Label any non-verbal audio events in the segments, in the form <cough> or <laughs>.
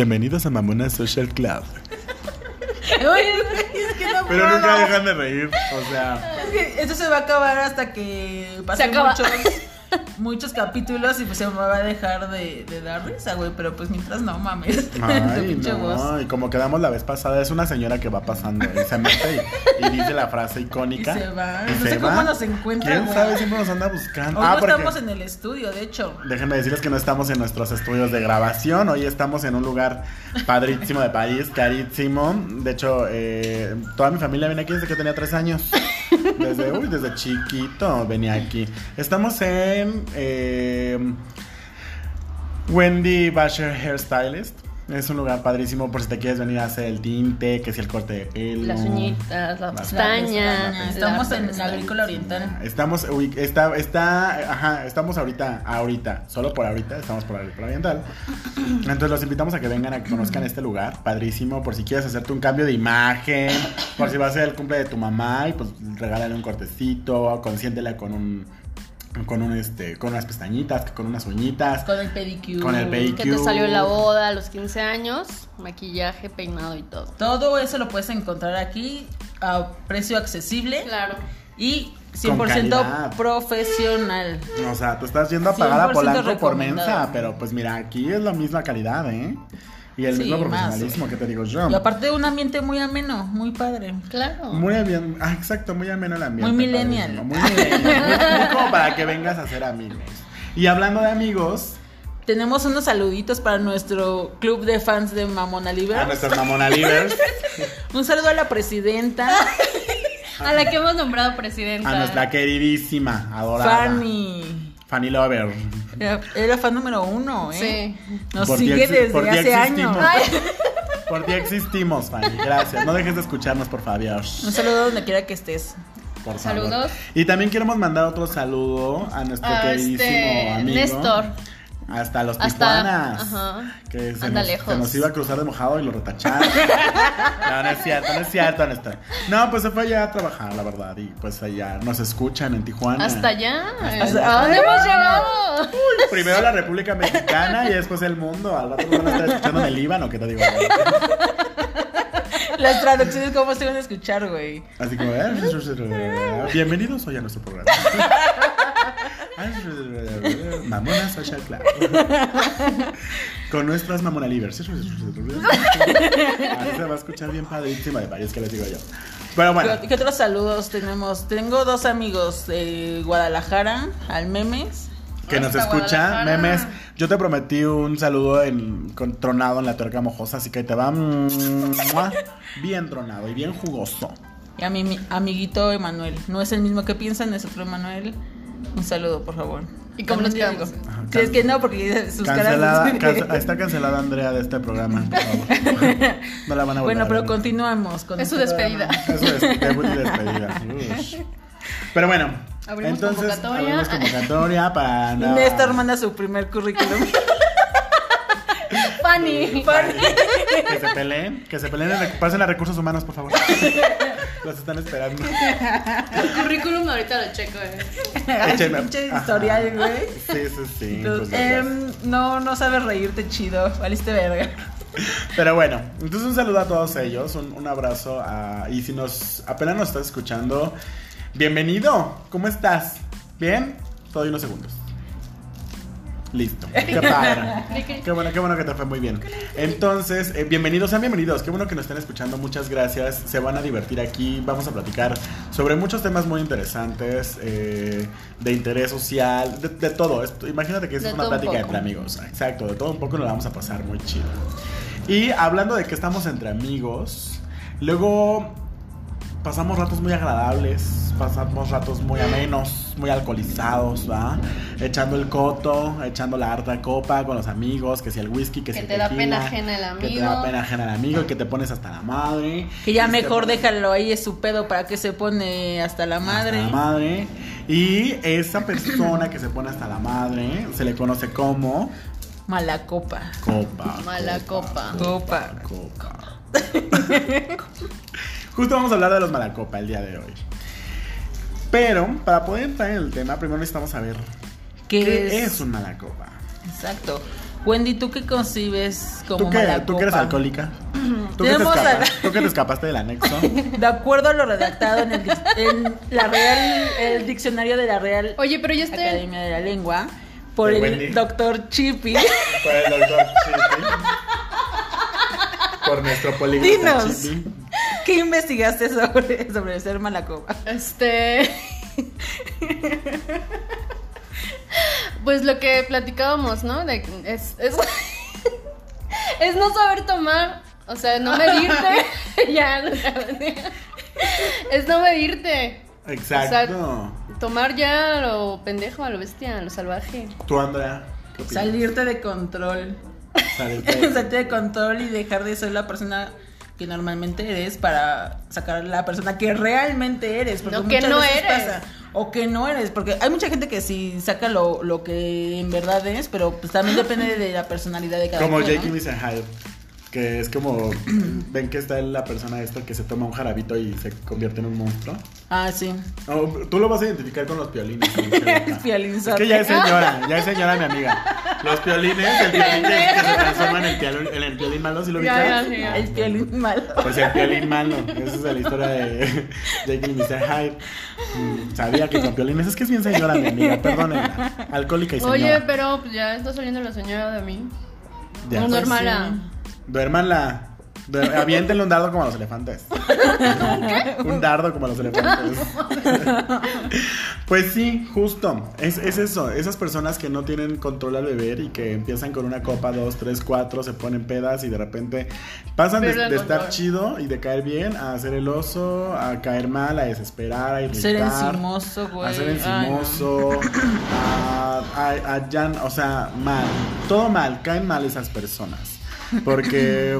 Bienvenidos a Mamona Social Club. <laughs> Oye, es que no Pero puedo. nunca dejan de reír, o sea. Es que esto se va a acabar hasta que pasen acaba. muchos, <laughs> muchos capítulos y pues se me va a dejar de, de dar risa, güey. Pero pues mientras no mames. <laughs> Ay, voz. no, y como quedamos la vez pasada, es una señora que va pasando y se mete y, y dice la frase Y icónica. se va. y No se sé cómo nos encuentra, ¿Quién güey. sabe? Siempre nos anda buscando. Hoy Ah, no porque- estamos en el estudio, de hecho. Déjenme decirles que no estamos en nuestros estudios de grabación. Hoy estamos en un lugar padrísimo de París, carísimo. De hecho, eh, toda mi familia viene aquí desde que tenía tres años. Desde, desde chiquito venía aquí. Estamos en eh, Wendy Basher Hairstylist. Es un lugar padrísimo por si te quieres venir a hacer el tinte, que si el corte de pelo. Las uñitas, la Las pestaña. Estamos la en la agrícola oriental. Estamos, uy, está, está, ajá, estamos ahorita, ahorita, solo por ahorita, estamos por el oriental. Entonces los invitamos a que vengan a que conozcan este lugar, padrísimo, por si quieres hacerte un cambio de imagen, por si va a ser el cumple de tu mamá y pues regálale un cortecito, consiéntela con un, con un, este, con unas pestañitas, con unas uñitas. Con el pedicure. Con el pedicure. Que te salió la boda a los 15 años, maquillaje, peinado y todo. Todo eso lo puedes encontrar aquí a precio accesible Claro. y Con 100% calidad. profesional. O sea, tú estás yendo a pagar a 100% Polanco por mensa, pero pues mira, aquí es la misma calidad, ¿eh? Y el Sí, mismo más. profesionalismo que te digo yo. Y aparte un ambiente muy ameno, muy padre. Claro. Muy bien, ah, exacto, muy ameno el ambiente. Muy millennial. Muy millennial. muy, muy como para que vengas a hacer amigos. Y hablando de amigos, Tenemos unos saluditos para nuestro club de fans de Mamona Libre. a nuestros Mamona Livers, <laughs> Un saludo a la presidenta, <laughs> A la que hemos nombrado presidenta. a nuestra queridísima, adorada. Fanny. Fanny Lover. Era, era fan número uno, ¿eh? Sí. Nos Por sigue desde por hace existimos. años. <laughs> Por ti existimos, Fanny. Gracias. No dejes de escucharnos, por favor. Un saludo donde quiera que estés. Por favor. Saludos. Y también queremos mandar otro saludo a nuestro A queridísimo este, amigo. Néstor. Hasta los Hasta- Tijuanas. ajá. Que se Anda nos, lejos. se nos iba a cruzar de mojado y lo retacharon. <laughs> no, no es cierto, no es cierto, Néstor. No, pues se fue allá a trabajar, la verdad. Y pues allá nos escuchan en Tijuana. Hasta allá. allá. ¿A dónde hemos llegado? Primero la República Mexicana y después el mundo. Al rato nos van a estar escuchando en el Líbano, ¿qué te digo? Las traducciones, ¿cómo se van a escuchar, güey? Así como, eh, <laughs> bienvenidos hoy a nuestro programa. <laughs> <laughs> Mamona Social Club. <laughs> Con nuestras Mamona Livers. Así se va a escuchar bien padrísima de París, que les digo yo. Pero bueno, ¿Qué, otros saludos tenemos? Tengo dos amigos de Guadalajara, al Memes. que nos escucha, memes. Yo te prometí un saludo en, con, tronado en la tuerca mojosa, así que ahí te va bien tronado y bien jugoso. Y a mi mi amiguito Emanuel. No es el mismo que piensan, es otro Emanuel. Un saludo, por favor. ¿Y cómo nos quedamos? Ajá, Sí, es que no, porque sus Cancelada, caras. está cancelada Andrea de este programa. por favor. <laughs> No la van a volver bueno, pero continuamos con Es su este despedida. programa. Eso es debut y despedida. <laughs> Ush. Pero bueno, Abrimos entonces convocatoria. abrimos convocatoria para Néstor manda su primer currículum. Fanny. Que se peleen, que se peleen, pasen a recursos humanos, por favor. <laughs> Los están esperando. El currículum ahorita lo checo. eh. Échenme- Pinche Ajá. historial, güey. Sí, sí, sí. Entonces, pues, em, no, no sabes reírte chido. Valiste verga. Pero bueno, entonces un saludo a todos ellos, un, un abrazo a, y si nos apenas nos estás escuchando, bienvenido, ¿cómo estás? ¿Bien? Doy unos segundos. Listo. <laughs> Qué padre. Qué bueno, qué bueno que te fue muy bien. Entonces, eh, bienvenidos, sean bienvenidos. Qué bueno que nos estén escuchando. Muchas gracias. Se van a divertir aquí. Vamos a platicar sobre muchos temas muy interesantes, eh, de interés social, de, de todo. Esto, imagínate que es De una un plática entre amigos. Exacto, de todo un poco nos la vamos a pasar muy chido. Y hablando de que estamos entre amigos, luego pasamos ratos muy agradables, pasamos ratos muy amenos, muy alcoholizados, ¿va? Echando el coto, echando la harta copa con los amigos, que si el whisky, que, Que si te el da tequila, pena ajena el Que te da amigo. pena ajena el amigo y que te pones hasta la madre. Que ya te mejor déjalo ahí, es su pedo para que se pone hasta la madre. Hasta la madre. Y esa persona que se pone hasta la madre se le conoce como Mala copa. copa. Mala copa. Copa. Copa. <laughs> <laughs> Justo vamos a hablar de los malacopa el día de hoy. Pero para poder entrar en el tema, primero necesitamos saber ¿Qué, qué es? es un malacopa. Exacto. Wendy, ¿tú qué concibes como ¿Tú que, mala tú que eres alcohólica. ¿Tú que, tú que te escapaste del anexo. <laughs> De acuerdo a lo redactado en el, dic- en la Real, el diccionario de la Real Oye, pero yo estoy. Academia de la Lengua, por el Wendy. doctor Chippy. Por el doctor Chippy. <laughs> Por nuestro políglota Dinos. Chippy. ¿Qué investigaste sobre, sobre ser mala copa? Este. pues lo que platicábamos, ¿no? De, es, es, es no saber tomar. O sea, no medirte. <laughs> ya, no, Es no medirte. Exacto. Tomar ya a lo pendejo, a lo bestia, a lo salvaje. Tú, Andrea, ¿qué? Salirte de control. Salirte de- <laughs> Salirte de control y dejar de ser la persona que normalmente eres para sacar a la persona que realmente eres. Porque No, que muchas no veces eres. pasa. o que no eres. Porque hay mucha gente que sí saca lo, lo que en verdad es, pero pues también depende de la personalidad de cada Como quien. Jake ¿no? Que es como. <clears throat> Ven que está la persona esta que se toma un jarabito y se convierte en un monstruo. Ah, sí. Oh, tú lo vas a identificar con los piolines. ¿no? <laughs> Es que ya es señora, ya es señora mi amiga. Los piolines, el piolín que, que se transforma en el, piolín, en el piolín malo, ¿sí lo sí, ya. El piolín malo. Pues el piolín malo. Esa es la historia de Jake y Mr. Hyde. Sabía que con piolines. Es que es bien señora mi amiga, perdónenla. Alcohólica y señora. Oye, pero pues ya está saliendo la señora de mí. Ya. No, Duérmanla. Duer- <laughs> Aviéntenle un dardo como a los elefantes. un dardo como a los elefantes. pues sí, justo. Es, es eso. Esas personas que no tienen control al beber y que empiezan con una copa, dos, tres, cuatro, se ponen pedas y de repente pasan de, estar chido y de caer bien a hacer el oso, a caer mal, a desesperar, a irritar. Ser encimoso, güey. A ser Ay, no. encimoso, a, a- a ya, o sea, mal, todo mal, caen mal esas personas. Porque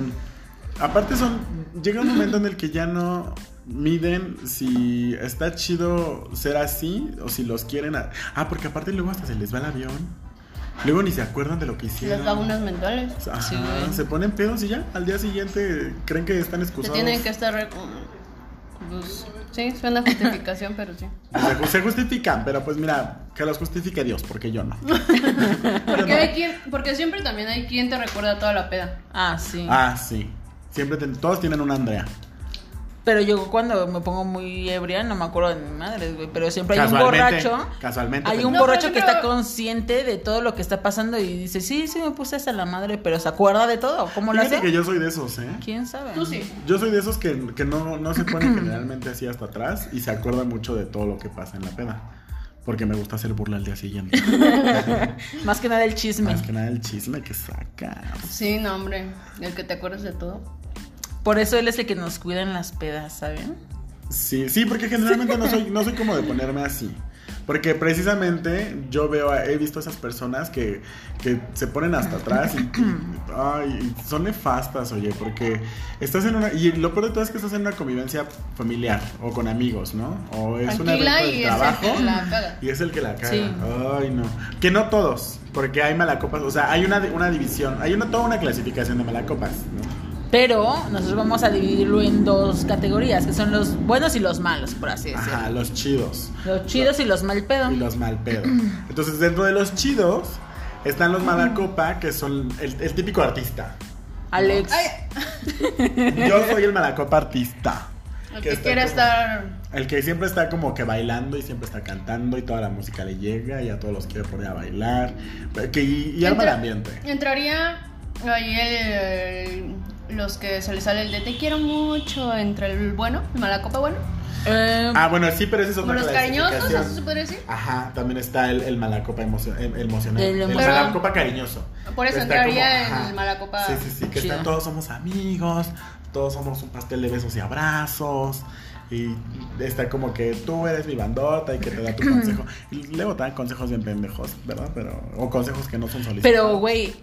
aparte son, llega un momento en el que ya no miden si está chido ser así o si los quieren. a- ah, porque aparte luego hasta se les va el avión. Luego ni se acuerdan de lo que hicieron. Les da unas mentales. Ajá, Sí, se ponen pedos y ya, al día siguiente creen que están Se excusados. tienen que estar. re- Pues, sí, suena justificación, pero sí. <laughs> Se, se justifican, pero pues mira, que los justifique Dios, porque yo no. <laughs> Porque, hay quien, porque siempre también hay quien te recuerda toda la peda. Ah, sí. Ah, sí. Siempre todos tienen una Andrea. Pero yo cuando me pongo muy ebria no me acuerdo de mi madre, güey. Pero siempre hay un borracho. casualmente, Hay un No, borracho que está consciente de todo lo que está pasando y dice, sí, sí me puse hasta la madre, pero se acuerda de todo. ¿Cómo lo hace? que yo soy de esos, ¿eh? ¿Quién sabe? Tú sí. Yo soy de esos que, que no, no se ponen <clears throat> generalmente así hasta atrás y se acuerdan mucho de todo lo que pasa en la peda. Porque me gusta hacer burla al día siguiente. <laughs> Más que nada el chisme. Más que nada el chisme que saca. Sí, no, hombre. El que te acuerdas de todo. Por eso él es el que nos cuida en las pedas, ¿saben? Sí, sí, porque generalmente no soy, no soy como de ponerme así. Porque precisamente yo veo, a- he visto a esas personas que, que se ponen hasta atrás y, y- ay, y son nefastas, oye, porque estás en una, y lo peor de todo es que estás en una convivencia familiar o con amigos, ¿no? O es un evento de y es el trabajo que la caga. y es el que la caga. Sí. Ay, no. Que no todos, porque hay malacopas, o sea, hay una, una división, hay una, toda una clasificación de malacopas, ¿no? Pero nosotros vamos a dividirlo en dos categorías, que son los buenos y los malos, por así decirlo. Ajá, los chidos. Los chidos y los mal pedo. y los mal pedo. <clears throat> Entonces, dentro de los chidos están los mala copa, que son el, el típico artista. Alex. <laughs> Yo soy el malacopa artista. El Que quiere como- estar. El que siempre está como que bailando y siempre está cantando y toda la música le llega y a todos los quiere poner a bailar. Que, y, y arma el ambiente. Entraría ahí el- los que se les sale el de te quiero mucho entre el bueno, el mala copa bueno. Eh, Ah, bueno, sí, pero ese es otra los cariñosos. ¿eso se puede decir? Ajá, también está el, el malacopa emocio- em- emocional. El El, malacopa cariñoso. Por eso entraría como, ajá. el malacopa Sí, sí, sí, que están todos somos amigos, todos somos un pastel de besos y abrazos. Y está como que tú eres mi bandota y que te da tu <clears throat> consejo. Y luego te dan consejos bien pendejos, ¿verdad? Pero, o consejos que no son solicitados. Pero, güey,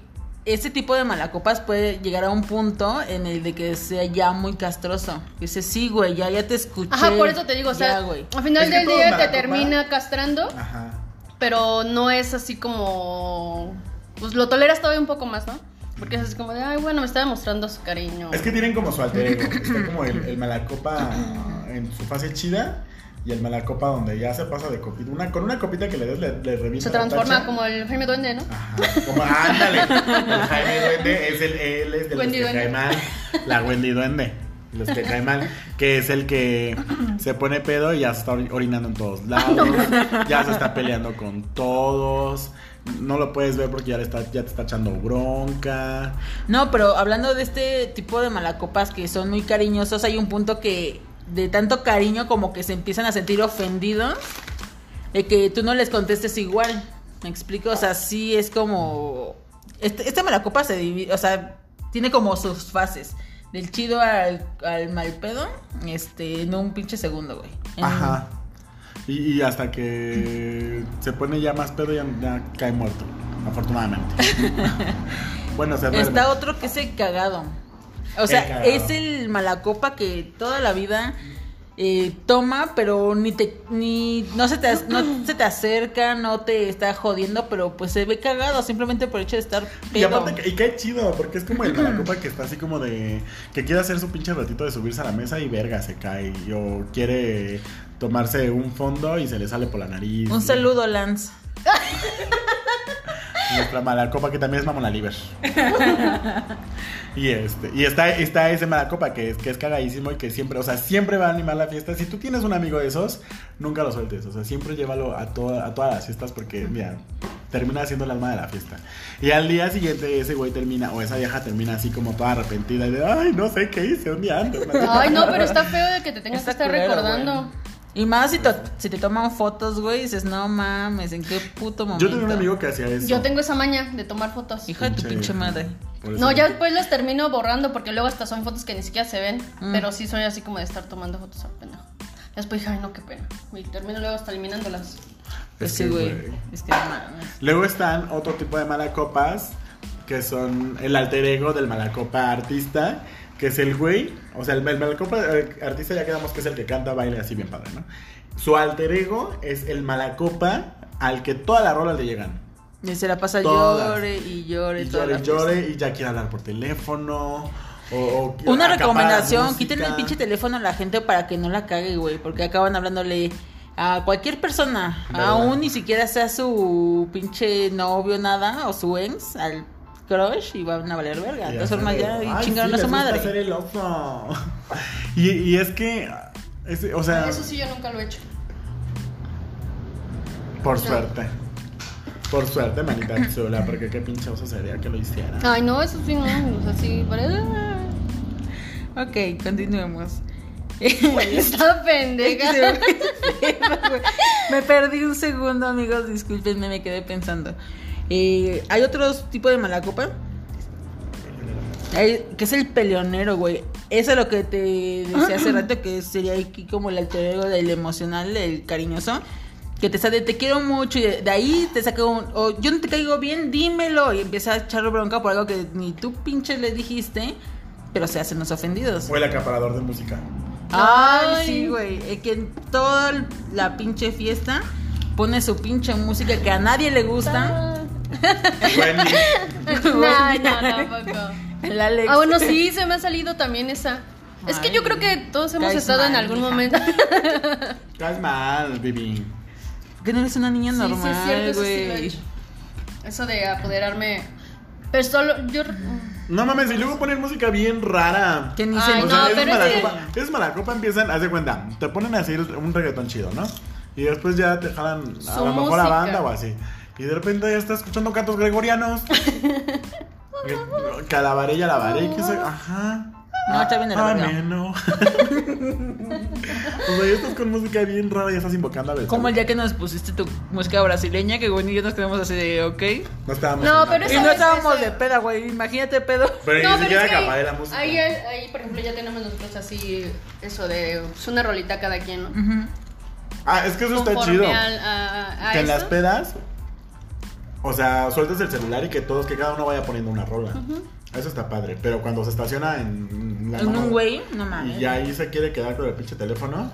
ese tipo de malacopas puede llegar a un punto en el de que sea ya muy castroso. Dice, sí, güey, ya, ya te escuché. Ajá, por eso te digo, o sea, Ya, güey. al final Es del día te termina castrando, Ajá. pero no es así como. Pues lo toleras todavía un poco más, ¿no? Porque es así como de, ay, bueno, me está demostrando su cariño. Es que tienen como su alter ego. Está como el, el <laughs> malacopa en su fase chida. Y el malacopa donde ya se pasa de copita. Una, con una copita que le des, le, le revienta Se transforma como el Jaime Duende, ¿no? Ajá, como ándale. El Jaime Duende es el, él es de Wendy los que Duende. cae mal. La Wendy Duende. Los que cae mal. Que es el que se pone pedo y ya se está ori- orinando en todos <laughs> lados. Ya se está peleando con todos. No lo puedes ver porque ya, le está, ya te está echando bronca. No, pero hablando de este tipo de malacopas que son muy cariñosos, hay un punto que de tanto cariño como que se empiezan a sentir ofendidos de que tú no les contestes igual. ¿Me explico? O sea, sí es como... Este, este malacopa se divide, o sea, tiene como sus fases. Del chido al, al mal pedo, este, en un pinche segundo, güey. En- Ajá. Y, y hasta que se pone ya más pedo ya, ya cae muerto. Afortunadamente. <laughs> <laughs> bueno, se duerme. Está otro que es el cagado. O sea, El es el malacopa que toda la vida eh, toma, pero ni te, ni, no se te, no <clears throat> se te acerca, no te está jodiendo, pero pues se ve cagado simplemente por el hecho de estar Y pedo. aparte, y cae chido, porque es como el <clears throat> malacopa que está así como de. que quiere hacer su pinche ratito de subirse a la mesa y verga, se cae. O quiere tomarse un fondo y se le sale por la nariz. Un saludo, Lance. <laughs> Nuestra malacopa que también es Mamona Liver. <laughs> y este, y está, está ese malacopa que es, que es cagadísimo y que siempre, o sea, siempre va a animar la fiesta. Si tú tienes un amigo de esos, nunca lo sueltes. O sea, siempre llévalo a, toda- a todas las fiestas porque, mira, termina siendo el alma de la fiesta. Y al día siguiente ese güey termina, o esa vieja termina así como toda arrepentida y de, ay, no sé qué hice un día antes. Ay, no, <laughs> pero está feo de que te tengas Está que estar recordando. Y más si, to- si te toman fotos, güey, dices, no mames, ¿en qué puto momento? Yo tenía un amigo que hacía eso. Yo tengo esa maña de tomar fotos. Hijo de tu Pinche madre. No, ya después las termino borrando porque luego hasta son fotos que ni siquiera se ven. Mm. Pero sí soy así como de estar tomando fotos a pendejo. Después dije, ay, no, qué pena. Y termino luego hasta eliminándolas. Es sí, que, güey. güey. Es que no mames. Luego están otro tipo de malacopas, que son el alter ego del malacopa artista, que es el güey, o sea, el, el malacopa eh, artista ya quedamos que es el que canta, baila así bien padre, ¿no? Su alter ego es el malacopa al que todas las rolas le llegan. Y se la pasa Todas. llore y llore. Y toda llore, la y llore, y ya quiere hablar por teléfono. O, o Una la recomendación, quiten el pinche teléfono a la gente para que no la cague, güey, porque acaban hablándole a cualquier persona, ¿Verdad? aún ni siquiera sea su pinche novio nada o su ex, al crush y van a valer verga. Y De todas formas ya y "Ay, chingaron sí, a su madre. hacer el oso". y, y es que, es- o sea, Eso sí, yo nunca lo he hecho. por suerte. Por suerte, manita chula, porque qué pinche oso sería que lo hiciera. Ay, no, eso sí, no. O sea, sí, parece. Ok, continuemos. Está pendeja. <laughs> me perdí un segundo, amigos, discúlpenme, me quedé pensando. Eh, Hay otros tipos de malacopa. Hay- que es el peleonero, güey. Eso es lo que te decía hace rato, que sería aquí como el alter ego del emocional, el cariñoso. Que te sale, te quiero mucho, y de, de ahí te saca un, o yo no te caigo bien, dímelo. Y empieza a echar bronca por algo que ni tú pinche le dijiste, pero se hacen los ofendidos. Fue el acaparador de música. Ay, Ay. sí, güey. Es que en toda la pinche fiesta pone su pinche música que a nadie le gusta. No, no, tampoco. Alex. Ah, bueno, sí, se me ha salido también esa. Es que yo Ay, creo que todos hemos estado en mal, algún mija. momento. <laughs> Estás mal, Bibi. Que no eres una niña Sí, sí, es normal, cierto, eso sí he. Eso de apoderarme. Pero solo. Yo. No mames, y luego ponen música bien rara. que ni Ay, se O no, es que- malacopa, esos malacopa empiezan, haz de cuenta, te ponen así un reggaetón chido, ¿no? Y después ya te jalan a Su lo mejor la música. banda o así. Y de repente ya estás escuchando cantos gregorianos. <laughs> Calabaré y alabaré, que se... Ajá. No, está bien de la verga. Ameno. o sea, ya estás con música bien rara y estás invocando a Beethoven. Como el día que nos pusiste tu música brasileña, que güey y yo nos quedamos así de, ok. No estábamos. No, en pero Y esa no vez estábamos ese- de peda, güey. Imagínate pedo. Pero ni No, siquiera que acabaré ahí, la música. ahí, ahí, por ejemplo, ya tenemos nosotros así. Eso de. pues, una rolita cada quien, ¿no? Ah, es que eso está Conforme chido. al- a, a que en las pedas, o sea, sueltas el celular y que todos, que cada uno vaya poniendo una rola. Eso está padre. Pero cuando se estaciona en la En mano un güey, no mames. y ya ahí se quiere quedar con el pinche teléfono,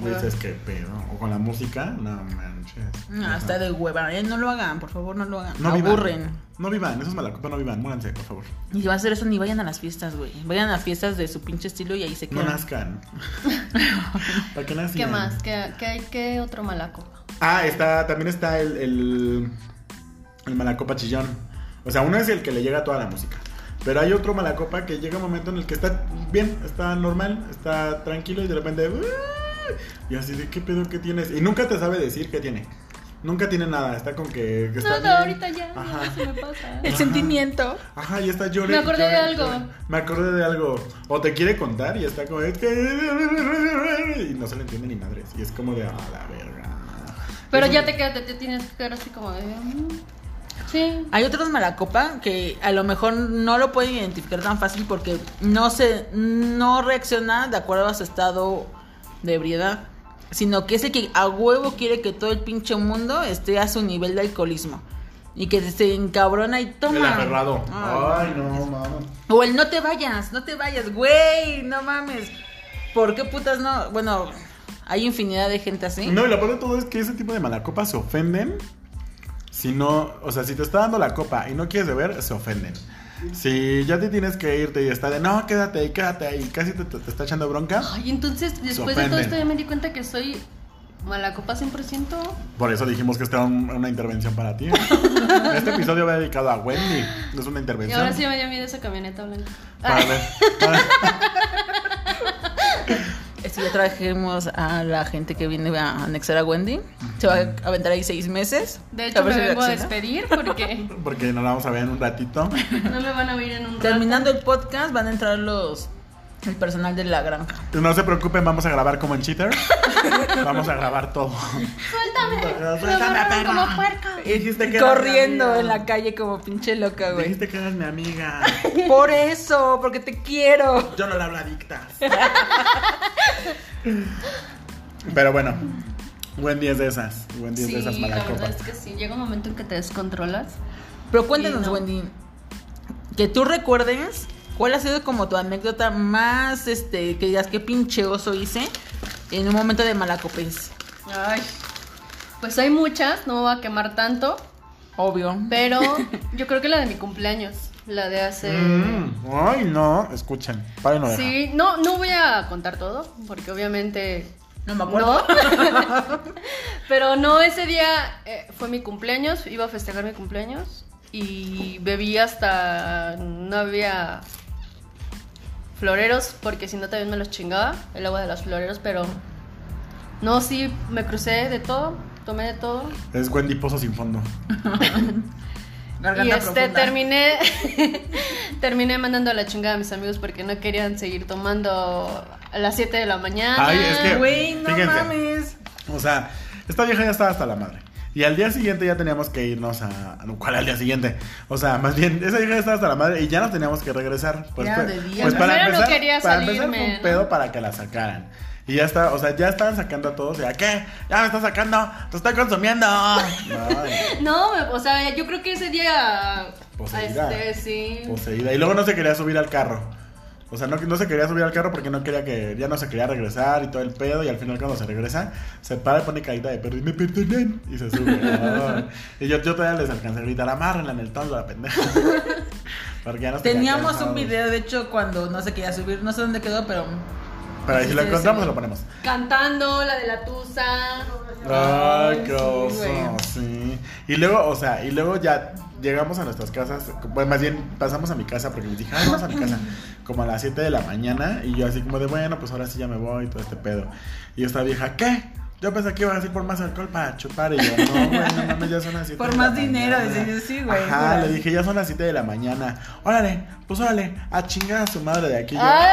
Dices que pedo. O con la música, no manches. No, Ajá. está de hueva. eh, No lo hagan, por favor, no lo hagan. No vivan. Aburren. No vivan, esos malacopas no vivan, múranse, por favor. Y si van a hacer eso, ni vayan a las fiestas, güey. Vayan a fiestas de su pinche estilo y ahí se No quedan. nazcan. <laughs> ¿Para qué nacían? ¿Qué más? ¿Qué, qué, hay- qué otro malacopa? Ah, está, también está el, el, el malacopa chillón. O sea, uno es el que le llega toda la música. Pero hay otro malacopa que llega un momento en el que está bien, está normal, está tranquilo y de repente... "Uh", Y así de, ¿qué pedo que tienes? Y nunca te sabe decir qué tiene. Nunca tiene nada, está con que, que está No, no, bien. ahorita ya, Ajá. ya se me pasa. El Ajá. sentimiento. Ajá, y está llorando. Me acordé de algo. Me acordé de algo. O te quiere contar y está como... Es que... Y no se le entiende ni madres. Y es como de... A la verga. Pero Eso- ya te quedas, te tienes que quedar así como de. Sí. Hay otros malacopa que a lo mejor no lo pueden identificar tan fácil porque no se no reacciona de acuerdo a su estado de ebriedad, sino que es el que a huevo quiere que todo el pinche mundo esté a su nivel de alcoholismo y que se encabrona y toma. El aferrado. Ah. Ay, no, mames. O el no te vayas, no te vayas, güey, no mames. ¿Por qué putas no? Bueno, hay infinidad de gente así. No, y lo peor de todo es que ese tipo de malacopas se ofenden. Si no, o sea, si te está dando la copa y no quieres beber, se ofenden. Si ya te tienes que irte y está de no, quédate ahí, quédate ahí, casi te, está echando bronca. Ay, entonces, después de todo esto, ya me di cuenta que soy malacopa 100%. Por eso dijimos que esta era un- una intervención para ti. <laughs> Este episodio va dedicado a Wendy. Es una Y intervención. ahora sí me dio miedo esa camioneta blanca. Para para- Si ya trajimos a la gente que viene a anexar a Wendy, se va a aventar ahí seis meses. De A hecho, ver me si vengo a despedir porque <laughs> porque nos la vamos a ver en un ratito. <laughs> no me van a oír en un rato. Terminando el podcast van a entrar los el personal de la granja. No se preocupen, vamos a grabar como en Cheater. <laughs> Vamos a grabar todo. Suéltame. Me Suéltame, perra. como puerca. Dijiste que eras mi Corriendo en la calle como pinche loca, güey. Dijiste que eras mi amiga. <laughs> Por eso, porque te quiero. Yo no le hablo a dictas. <laughs> Pero bueno, Wendy es de esas. Wendy es Sí, de esas la verdad es que sí. Llega un momento en que te descontrolas. Pero cuéntanos, no. Wendy, que tú recuerdes cuál ha sido como tu anécdota más, este, que digas qué pinche oso hice en un momento de malacopés. Ay. Pues hay muchas, no me voy a quemar tanto. Obvio. Pero <laughs> yo creo que la de mi cumpleaños. La de hace. Mm, ay, no, escuchen. Paren oreja. Sí, no, no voy a contar todo, porque obviamente No me acuerdo. no. <laughs> <laughs> Pero no, ese día eh, fue mi cumpleaños, iba a festejar mi cumpleaños y bebí hasta no había floreros, porque si no también me los chingaba, el agua de los floreros, pero no, sí, me crucé de todo, tomé de todo. Es Wendy Pozo sin fondo. <laughs> Y este profunda. terminé <laughs> terminé mandando a la chingada a mis amigos porque no querían seguir tomando a las 7 de la mañana. Ay, es que- Güey, no Fíjense. mames. O sea, esta vieja ya estaba hasta la madre. Y al día siguiente ya teníamos que irnos a. no, ¿Cuál al día siguiente? O sea, más bien, esa ya estaba hasta la madre y ya nos teníamos que regresar. Pues, Ya, fue- de día. pues para no empezar, quería para empezar salirme, fue un ¿no? pedo para que la sacaran. Y ya está, o sea, ya estaban sacando a todos. Ya, ¿qué? Ya me está sacando, te estoy consumiendo. <laughs> No, o sea, yo creo que ese día Poseída. este sí. poseída. Y luego no se quería subir al carro. O sea, no, no se quería subir al carro porque no quería que. Ya no se quería regresar y todo el pedo. Y al final, cuando se regresa, se para y pone caída de perro y me perdonan. Y se sube. Y yo, yo todavía les alcancé a gritar: amárrenla en el tongo, la pendeja. <laughs> porque ya nos Teníamos un video, de hecho, cuando no se quería subir, no sé dónde quedó, pero Pero ahí si lo encontramos, lo ponemos. Cantando la de la tusa. Ay, qué oso, sí. Y luego, o sea, y luego ya llegamos a nuestras casas, bueno, más bien pasamos a mi casa porque les dije, ay, vamos a mi casa, <laughs> como a las 7 de la mañana, y yo así como de, bueno, pues ahora sí ya me voy y todo este pedo. Y esta vieja, ¿qué? Yo pensé que iba a ir por más alcohol para chupar, y yo, no, güey, no mames, ya son las 7 Por de más la dinero, mañana". decía yo, sí, güey, Ajá, le dije, ya son las 7 de la mañana, órale, pues órale, a chingar a su madre de aquí. Yo, ¡Ay!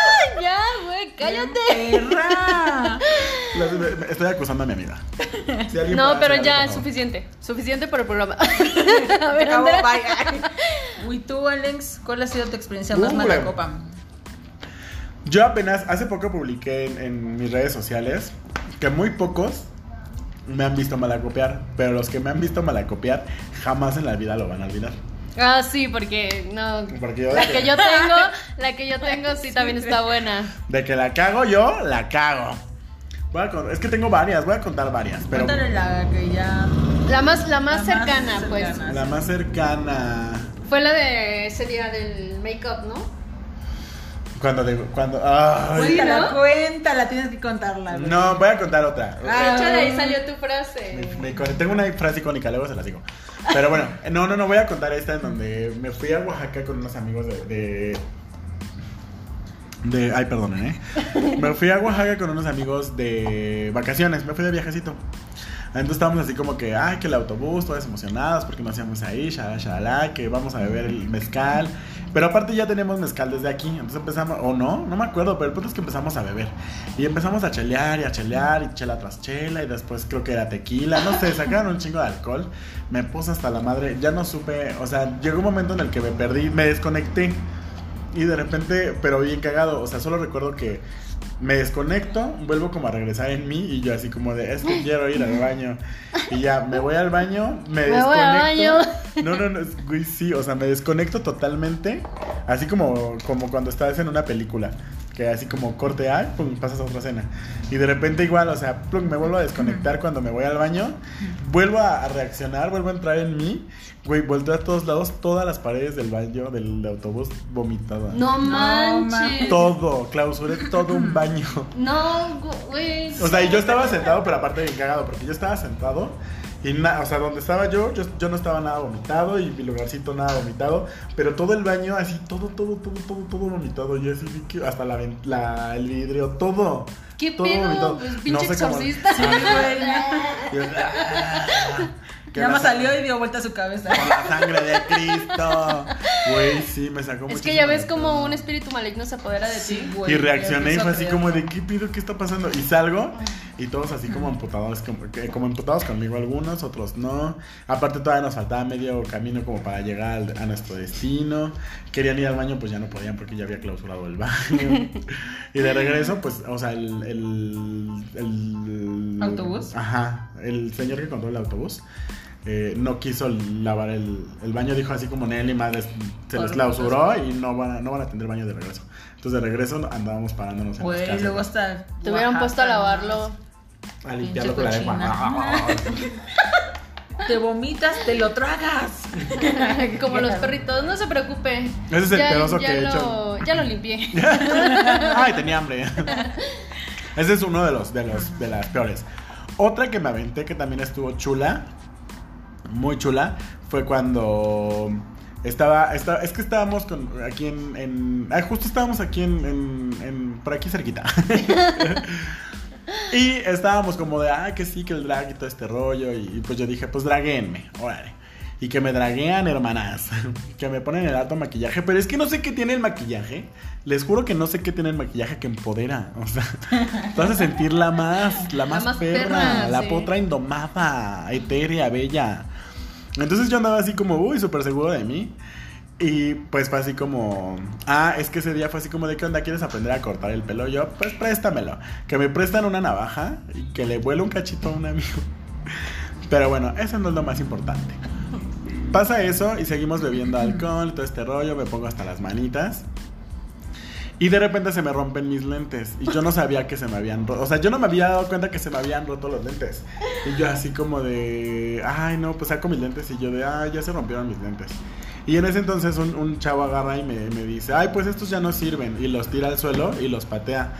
<laughs> Ya, güey, cállate. ¡Perra! "Le- me- me- Estoy acusando a mi amiga. Si No, puede pero ya es suficiente. Suficiente por el programa. <laughs> a ver, Acabó, bye. <laughs> Uy, tú, Alex, ¿cuál ha sido tu experiencia más Uh, mala copa? Yo apenas, hace poco publiqué en, en mis redes sociales que muy pocos me han visto malacopiar, pero los que me han visto malacopiar jamás en la vida lo van a olvidar. Ah, sí, porque no. Porque yo La que yo tengo, <laughs> la que yo tengo sí también está buena. De que la cago yo, la cago. Voy a con- es que tengo varias, voy a contar varias, pero Cuéntale la que ya. La más, la más La más cercana, pues. cercana. la más cercana. Fue la de ese día del make-up, ¿no? Cuando de, cuando ay. Cuéntala, ¿no? cuéntala, tienes que contarla. No, voy a contar otra. Ah. De hecho, de ahí salió tu frase. Me- me- tengo una frase icónica, luego se la digo. Pero bueno, <laughs> no, no, no, voy a contar esta en donde me fui a Oaxaca con unos amigos de... de, de- ay, perdonen, ¿eh? <laughs> Me fui a Oaxaca con unos amigos de vacaciones, me fui de viajecito. Entonces estábamos así como que, ay, que el autobús, todas emocionadas porque nos íbamos ahí, shalala, shalala, que vamos a beber el mezcal. Pero aparte ya tenemos mezcal desde aquí, entonces empezamos, o no, no me acuerdo, pero el punto es que empezamos a beber. Y empezamos a chelear y a chelear y chela tras chela y después creo que era tequila, no sé, sacaron un chingo de alcohol. Me puse hasta la madre, ya no supe, o sea, llegó un momento en el que me perdí, me desconecté. Y de repente, pero bien cagado, o sea, solo recuerdo que me desconecto, vuelvo como a regresar en mí y yo así como de, es que quiero ir al baño. Y ya, me voy al baño, me, Me voy al desconecto. baño. No, no, no, sí, o sea, me desconecto totalmente, así como, como cuando estás en una película. Que así como corte A, pum, pasas a otra escena. Y de repente igual, o sea, plum, me vuelvo a desconectar cuando me voy al baño. Vuelvo a, a reaccionar, vuelvo a entrar en mí. Güey, volteo a todos lados, todas las paredes del baño del autobús vomitadas. No manches. manches. Todo, clausuré todo un baño. No, güey. O sea, y yo estaba sentado, pero aparte bien cagado, porque yo estaba sentado y na- o sea, donde estaba yo, yo, yo no estaba nada vomitado y mi lugarcito nada vomitado, pero todo el baño así, todo, todo, todo, todo, todo vomitado. Yo así vi que hasta la, la- el vidrio, todo. ¿Qué todo pedo? vomitado. Pues, pinche sé cómo- exorcista. Sí, güey. <laughs> Yo- ah, Nada más sa- salió y dio vuelta a su cabeza. Por la sangre de Cristo. Güey, sí, me sacó Es que ya ves como un espíritu maligno se apodera de ti. Güey. Y reaccioné y fue así como de ¿qué pido? ¿Qué está pasando? Y salgo y todos así como emputados, como, como emputados conmigo algunos, otros no. Aparte todavía nos faltaba medio camino como para llegar a nuestro destino. Querían ir al baño, pues ya no podían porque ya había clausurado el baño. <laughs> y de regreso, pues, o sea, el... el, el- ¿Autobús? Ajá, el señor que controla el autobús. Eh, no quiso lavar el, el baño, dijo así como Nelly, madre, se les clausuró y no van, a, no van a tener baño de regreso. Entonces de regreso andábamos parándonos en las Güey, casas. luego hasta. Te hubieran puesto a lavarlo. A limpiarlo con la Pinche lengua. <laughs> Te vomitas, te lo tragas. <laughs> Como los perritos, no se preocupe. Ese es el ya, pedazo ya que he lo, hecho. Ya lo limpié. <laughs> Ay, tenía hambre. Ese es uno de los, de los de las peores. Otra que me aventé que también estuvo chula, muy chula, fue cuando estaba, estaba es que estábamos con aquí en, en ah, justo estábamos aquí en, en- en- por aquí cerquita. <laughs> y estábamos como de, ah, que sí, que el drag y todo este rollo. Y, y pues yo dije, pues draguenme, órale. Y que me draguean, hermanas. <laughs> que me ponen el alto maquillaje. Pero es que no sé qué tiene el maquillaje. Les juro que no sé qué tiene el maquillaje que empodera. O sea, <laughs> te hace sentir la más, la más, más perra, perra, la sí. potra indomada, etérea, bella. Entonces yo andaba así como, uy, súper seguro de mí. Y pues fue así como, ah, es que ese día fue así como de, ¿qué onda? ¿Quieres aprender a cortar el pelo? Yo, pues préstamelo. Que me prestan una navaja y que le vuelo un cachito a un amigo. <laughs> Pero bueno, eso no es lo más importante. Pasa eso y seguimos bebiendo alcohol, todo este rollo, me pongo hasta las manitas. Y de repente se me rompen mis lentes. Y yo no sabía que se me habían roto. O sea, yo no me había dado cuenta que se me habían roto los lentes. Y yo así como de, ay, no, pues saco mis lentes. Y yo de, ay, ya se rompieron mis lentes. Y en ese entonces un, chavo agarra y me, me dice, ay, pues estos ya no sirven. Y los tira al suelo y los patea.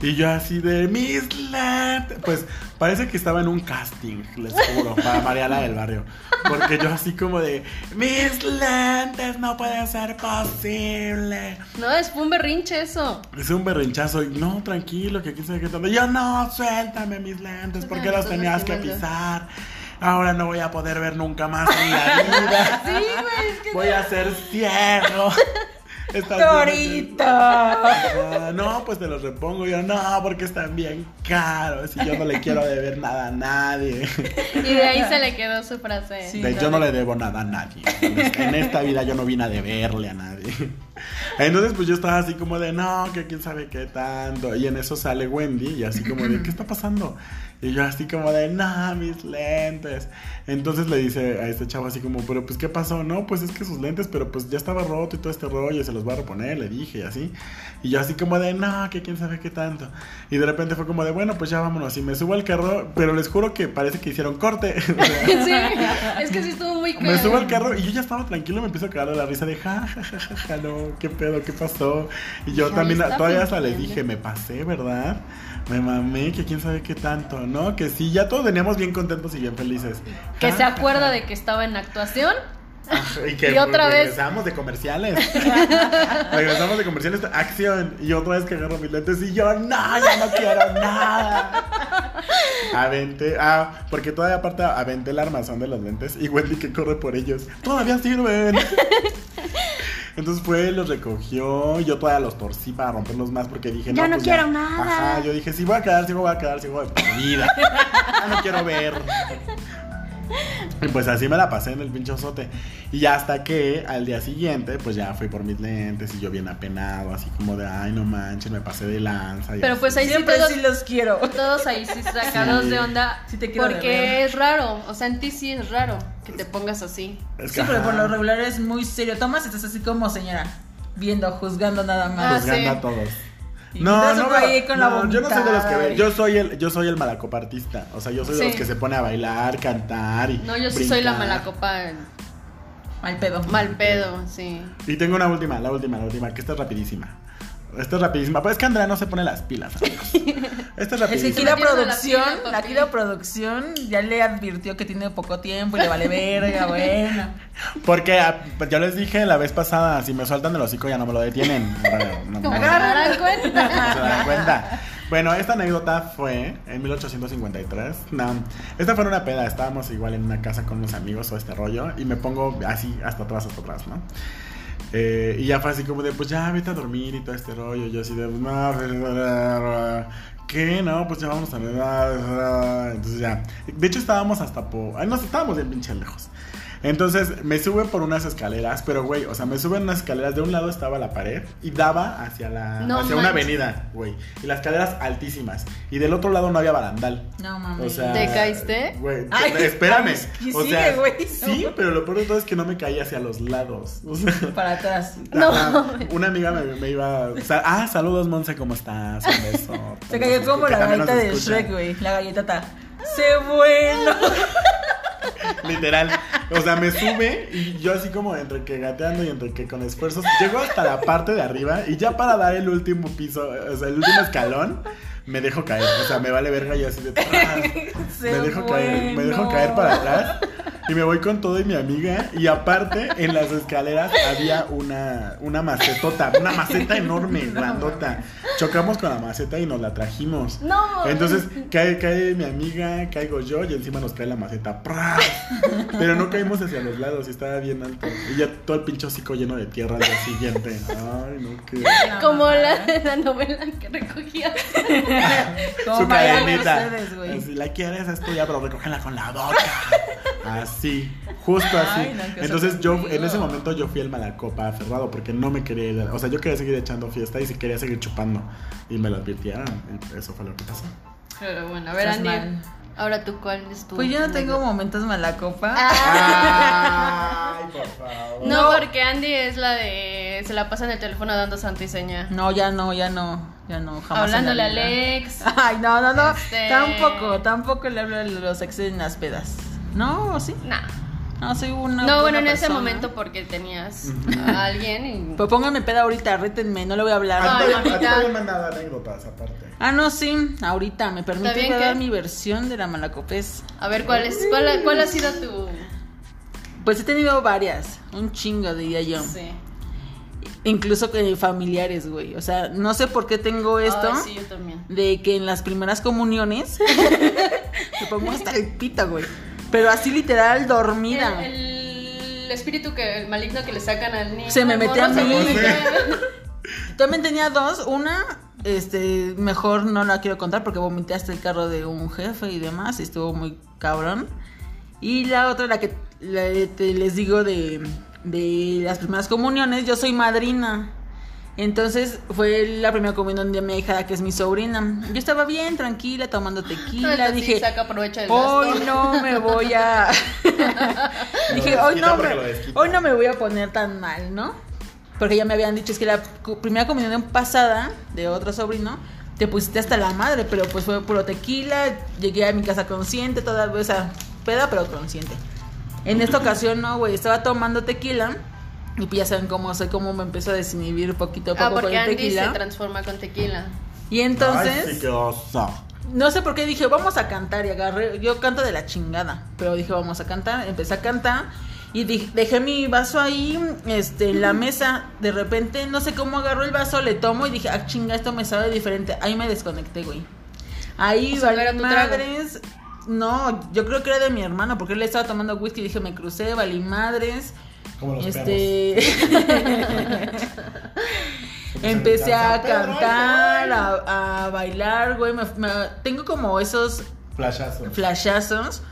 Y yo así de, mis lentes. Pues parece que estaba en un casting, les juro, para Mariana del Barrio. Porque yo así como de, mis lentes, no puede ser posible. No, es un berrinche eso. Es un berrinchazo y no, tranquilo, que aquí se qué tanto. Yo no, suéltame mis lentes, ¿por qué los tenías que pisar? Ahora no voy a poder ver nunca más en la <laughs> vida. Sí, güey, es que Voy a ser ciego. Torito. Ah, no, pues te los repongo. Yo, no, porque están bien caros y yo no le quiero deber nada a nadie. Y de ahí se le quedó su frase. Sí. De, yo no le debo nada a nadie. En esta vida yo no vine a deberle a nadie. Entonces, pues yo estaba así como de, no, que quién sabe qué tanto. Y en eso sale Wendy y así como de, ¿qué está pasando? Y yo así como de, no, mis lentes. Entonces le dice a este chavo así como, pero pues, ¿qué pasó? No, pues es que sus lentes, pero pues ya estaba roto y todo este rollo y se los va a reponer, le dije y así. Y yo así como de, no, que quién sabe qué tanto. Y de repente fue como de, bueno, pues ya vámonos. Y me subo al carro, pero les juro que parece que hicieron corte. <laughs> Sí, es que sí estuvo muy Me claro. subo al carro y yo ya estaba tranquilo, me empiezo a cagar de la risa de ja, ja, ja, ja, ja, no, qué pedo, qué pasó. Y yo también, todavía hasta le dije, me pasé, ¿verdad? Me mamé, que quién sabe qué tanto, ¿no? Que sí, ya todos veníamos bien contentos y bien felices. Que se ja, acuerda de que estaba en actuación. Ajá, Y, que Y otra vez. regresamos de comerciales. regresamos de comerciales, acción. Y otra vez que agarro mis lentes y yo, no, ya no quiero nada. Aventé, ah, porque todavía aparte aventé el armazón de los lentes y Wendy que corre por ellos. Todavía sirven. Entonces fue, los recogió, yo todavía los torcí para romperlos más porque dije, Ya no pues quiero nada. Ajá, yo dije, si voy a quedar, si voy a quedar, si voy a vida. <laughs> Ya no quiero ver. Y pues así me la pasé en el pinchozote. Y ya hasta que al día siguiente, pues ya fui por mis lentes y yo bien apenado, así como de, ay, no manches, me pasé de lanza. y Pero así. pues ahí sí Siempre todos, sí los quiero. todos ahí sí sacados Sí. de onda. Sí te quiero de porque es raro. O sea, en ti sí es raro que te pongas así. Es que, Sí, pero por lo regular es muy serio. Tomas y estás así como señora, viendo, juzgando nada más. Ah, juzgando sí. a todos. No, no, ahí con la no, yo no soy de los que ve. Yo soy el, yo soy el malacopartista. O sea, yo soy de los que se pone a bailar, cantar y. No, yo sí soy la brincar. mala copa. Mal pedo. Mal pedo, sí. Y tengo una última, la última, la última, que esta es rapidísima. Esta es rapidísima. Pero es que Andrea no se pone las pilas, amigos. <laughs> Esta es Es que rapidísima. la producción, la producción ya le advirtió que tiene poco tiempo y le vale verga, <laughs> bueno. Porque ah, pues, yo les dije la vez pasada, si me sueltan el hocico ya no me lo detienen. <laughs> No, Como no- se darán cuenta. se dan cuenta. Bueno, esta anécdota fue en 1853. No, esta fue una peda. Estábamos igual en una casa con unos amigos o este rollo. Y me pongo así hasta atrás, hasta atrás, ¿no? Eh, y ya fue así como de, pues ya vete a dormir y todo este rollo. Yo así de, no, ¿qué? No, pues ya vamos a. Entonces ya. De hecho, estábamos hasta por. Ay, no, estábamos bien pinche lejos. Entonces me sube por unas escaleras, pero güey, o sea, me sube en unas escaleras. De un lado estaba la pared y daba hacia la No hacia una avenida, güey. Y las escaleras altísimas. Y del otro lado no había barandal. No mames. O sea, ¿Te caíste? Güey, Ay, espérame. ay, o sigue, sea, güey. sí, pero lo peor de todo es que no me caí hacia los lados. O sea, <laughs> Para atrás. <laughs> No. una amiga me, me iba. sa- ah, saludos, Monse, ¿cómo estás? Un beso. <laughs> Se cayó como la galleta de. Shrek, güey. La galletata. ¡Sé bueno! <laughs> Literal. O sea, me sube y yo así como entre que gateando y entre que con esfuerzos llego hasta la parte de arriba y ya para dar el último piso, o sea, el último escalón, me dejo caer. O sea, me vale verga y así de atrás. <laughs> ¡Sé Me dejo caer, me dejo caer para atrás y me voy con todo y mi amiga y aparte en las escaleras había una una macetota, una maceta enorme, <laughs> grandota. Chocamos con la maceta y nos la trajimos. No. Entonces cae, cae mi amiga, caigo yo y encima nos cae la maceta. ¡Pras! Pero no caímos hacia los lados y estaba bien alto. Y ya todo el pinche hocico lleno de tierra al día siguiente. Ay, no, qué. Como la, la novela que recogía. <laughs> <laughs> Como Su cadenita. Así, la quieres es tuya, pero recógela con la boca. Así, justo así. Ay, no, qué Entonces yo, en ese momento yo fui el malacopa aferrado porque no me quería ir. O sea, yo quería seguir echando fiesta y si quería seguir chupando. Y me lo advirtieron. Y eso fue lo que pasó. Pero bueno, a ver, Andy. Ahora tú, ¿cuál es tu? Pues yo no tengo momentos mala copa. Ah. Ay, por favor. No, porque Andy es la de. Se la pasa en el teléfono dando santa y seña. No, ya no, ya no, ya no, jamás. Hablándole a. Alex. <laughs> Ay, no, no, no. Este- Tampoco, tampoco le hablo de los exes en las pedas. No, ¿o sí. Nah. No, soy una. No, bueno, en ese momento porque tenías a alguien y. <laughs> Pues pónganme peda ahorita, rétenme, no le voy a hablar. A ti Ay, también- a ti mamita. también me han dado anécdotas aparte. Ah, no, sí, ahorita me permite bien dar qué? mi versión de la malacopés. A ver, ¿cuál es? ¿Cuál, ha- cuál ha sido tu.? Pues he tenido varias, un chingo diría yo. Sí. Incluso con familiares, güey. O sea, no sé por qué tengo esto. Ay, sí, yo también. De que en las primeras comuniones <laughs> me pongo hasta el pito, güey. Pero así literal dormida. El, el espíritu que el maligno que le sacan al niño. Se me mete a mí. <laughs> También tenía dos. Una, este, mejor no la quiero contar porque vomité hasta el carro de un jefe y demás. Y estuvo muy cabrón. Y la otra, la que la- te- les digo de de las primeras comuniones, yo soy madrina. Entonces fue la primera comunión de mi hija, que es mi sobrina. Yo estaba bien, tranquila, tomando tequila. Sí, dije, saca provecho del hoy gasto. no me voy a... <laughs> dije, hoy no, me, hoy no me voy a poner tan mal, ¿no? Porque ya me habían dicho, es que la primera comunión pasada de otro sobrino, te pusiste hasta la madre, pero pues fue puro tequila, llegué a mi casa consciente, toda o sea, peda, pero consciente. En esta ocasión no, güey, estaba tomando tequila y ya saben cómo soy, cómo me empezó a desinhibir poquito a poco Ah, con porque el Andy tequila. se transforma con tequila. Y entonces... Ay, sí. No sé por qué dije, vamos a cantar y agarré, yo canto de la chingada, pero dije, vamos a cantar, empecé a cantar y dejé mi vaso ahí, este, en la mesa, de repente, no sé cómo agarró el vaso, le tomo y dije, ah, chinga, esto me sabe diferente, ahí me desconecté, güey. Ahí, O sea, madres, no, yo creo que era de mi hermano, porque él estaba tomando whisky, dije, me crucé, valí madres, Como los este... <laughs> Empecé a cantar, a, a bailar, güey. me- me- tengo como esos Flashazo. flashazos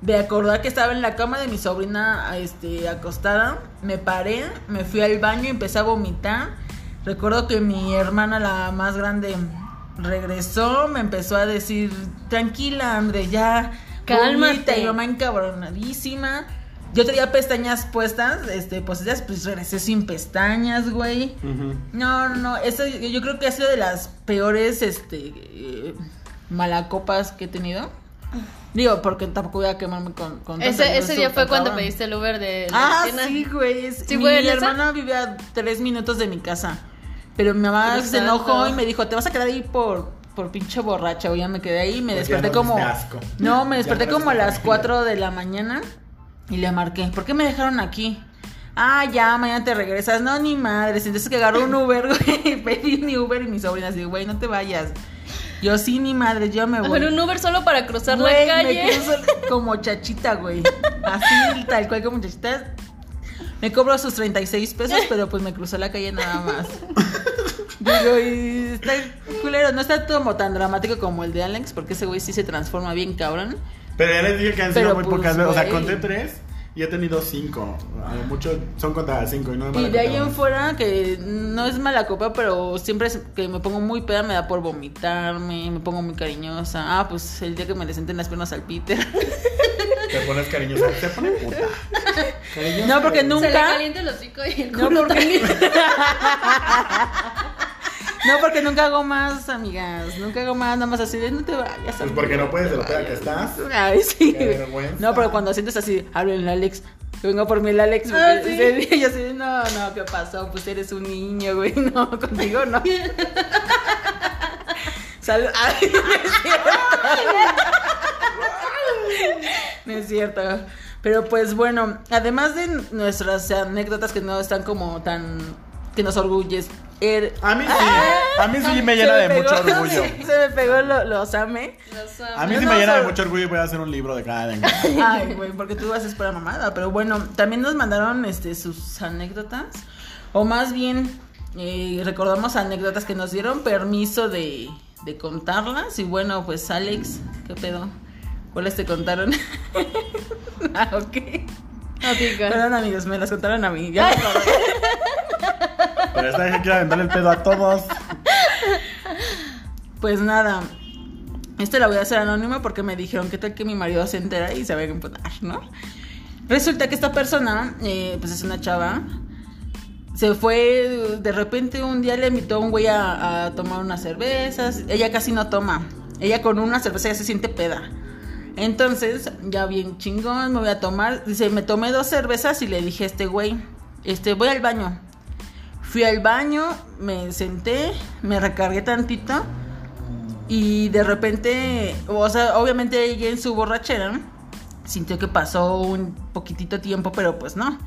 de acordar que estaba en la cama de mi sobrina este, acostada. Me paré, me fui al baño y empecé a vomitar. Recuerdo que mi hermana, la más grande, regresó, me empezó a decir, tranquila, André, ya. Cálmate. vomita", Y mi mamá encabronadísima. Yo tenía pestañas puestas, este, pues pues regresé sin pestañas, güey. Ujú. No, no, no, eso yo yo creo que ha sido de las peores, este, eh, malacopas que he tenido. Digo, porque tampoco voy a quemarme con... con Ese, día fue cuando cabrón. pediste el Uber de la Ah, esquina. sí, güey. es- ¿Sí mi esa? hermana vivía a tres minutos de mi casa. Pero mi mamá se enojó y me dijo, te vas a quedar ahí por, por pinche borracha. O ya me quedé ahí y me Porque desperté no como... No, me desperté no como a las asco. 4 de la mañana y le marqué. ¿Por qué me dejaron aquí? Ah, ya, mañana te regresas. No, ni madres. Entonces que agarró un Uber, <laughs> güey. Pedí mi Uber y mi sobrina así, güey, no te vayas. Yo sí, ni madre, yo me voy. ver, un Uber solo para cruzar Güey, la me calle. cruzo como chachita, güey. Así, tal cual como chachita. Me cobro sus 36 pesos, pero pues me cruzó la calle nada más. Digo, y está culero, no está como tan dramático como el de Alex, porque ese güey sí se transforma bien cabrón. Pero ya les dije que han sido Pero, muy pues, pocas veces. O sea, güey. conté tres y he tenido cinco. A lo mucho son contadas cinco y no me Y de ahí en fuera, que no es mala copa, pero siempre es que me pongo muy peda, me da por vomitarme, me pongo muy cariñosa. Ah, pues el día que me le senten las piernas al Peter. <laughs> Te pones cariñosa. Se pone puta. Cariñosa. No, porque Se le nunca. calienta el hocico y el No, culo porque- también. <laughs> <laughs> No, porque nunca hago más, amigas. Nunca hago más, nada más así de no te vayas. Pues amiga, porque no puedes de lo que vayas". estás. Ay, sí. Qué vergüenza. No, pero cuando sientes así, hablen el Alex. Que venga por mí el Alex. Ah, <laughs> sí. ese día yo así, de, no, no, ¿qué pasó? Pues eres un niño, güey. <laughs> No, contigo no. <laughs> Salud. Ay, no es cierto. No es cierto. Pero pues bueno, además de nuestras anécdotas que no están como tan. que nos orgulles. Er- A mí sí. A mí sí me llena de pegó, mucho orgullo. <laughs> se me pegó lo, los ame. Los A mí sí no me llena de mucho orgullo y voy a hacer un libro de cada lengua. <laughs> Ay, güey, porque tú haces para mamada. Pero bueno, también nos mandaron este sus anécdotas. O más bien, eh, recordamos anécdotas que nos dieron permiso de, de contarlas. Y bueno, pues Alex, ¿qué pedo? ¿Cuáles te contaron? <laughs> ah, ok. Perdón, amigos, me las contaron a mí. Ya. Pero esta vez quiero el pedo a todos. Pues nada. Este la voy a hacer anónima porque me dijeron que tal que mi marido se entera y se va a ¿no? Resulta que esta persona, eh, pues es una chava, se fue, de repente un día le invitó a un güey a, a tomar unas cervezas. Ella casi no toma. Ella con una cerveza ya se siente peda. Entonces, ya bien chingón, me voy a tomar. Dice, me tomé dos cervezas y le dije a este güey, este, voy al baño. Fui al baño, me senté, me recargué tantito y de repente, o sea, obviamente ella en su borrachera sintió que pasó un poquitito tiempo, pero pues no.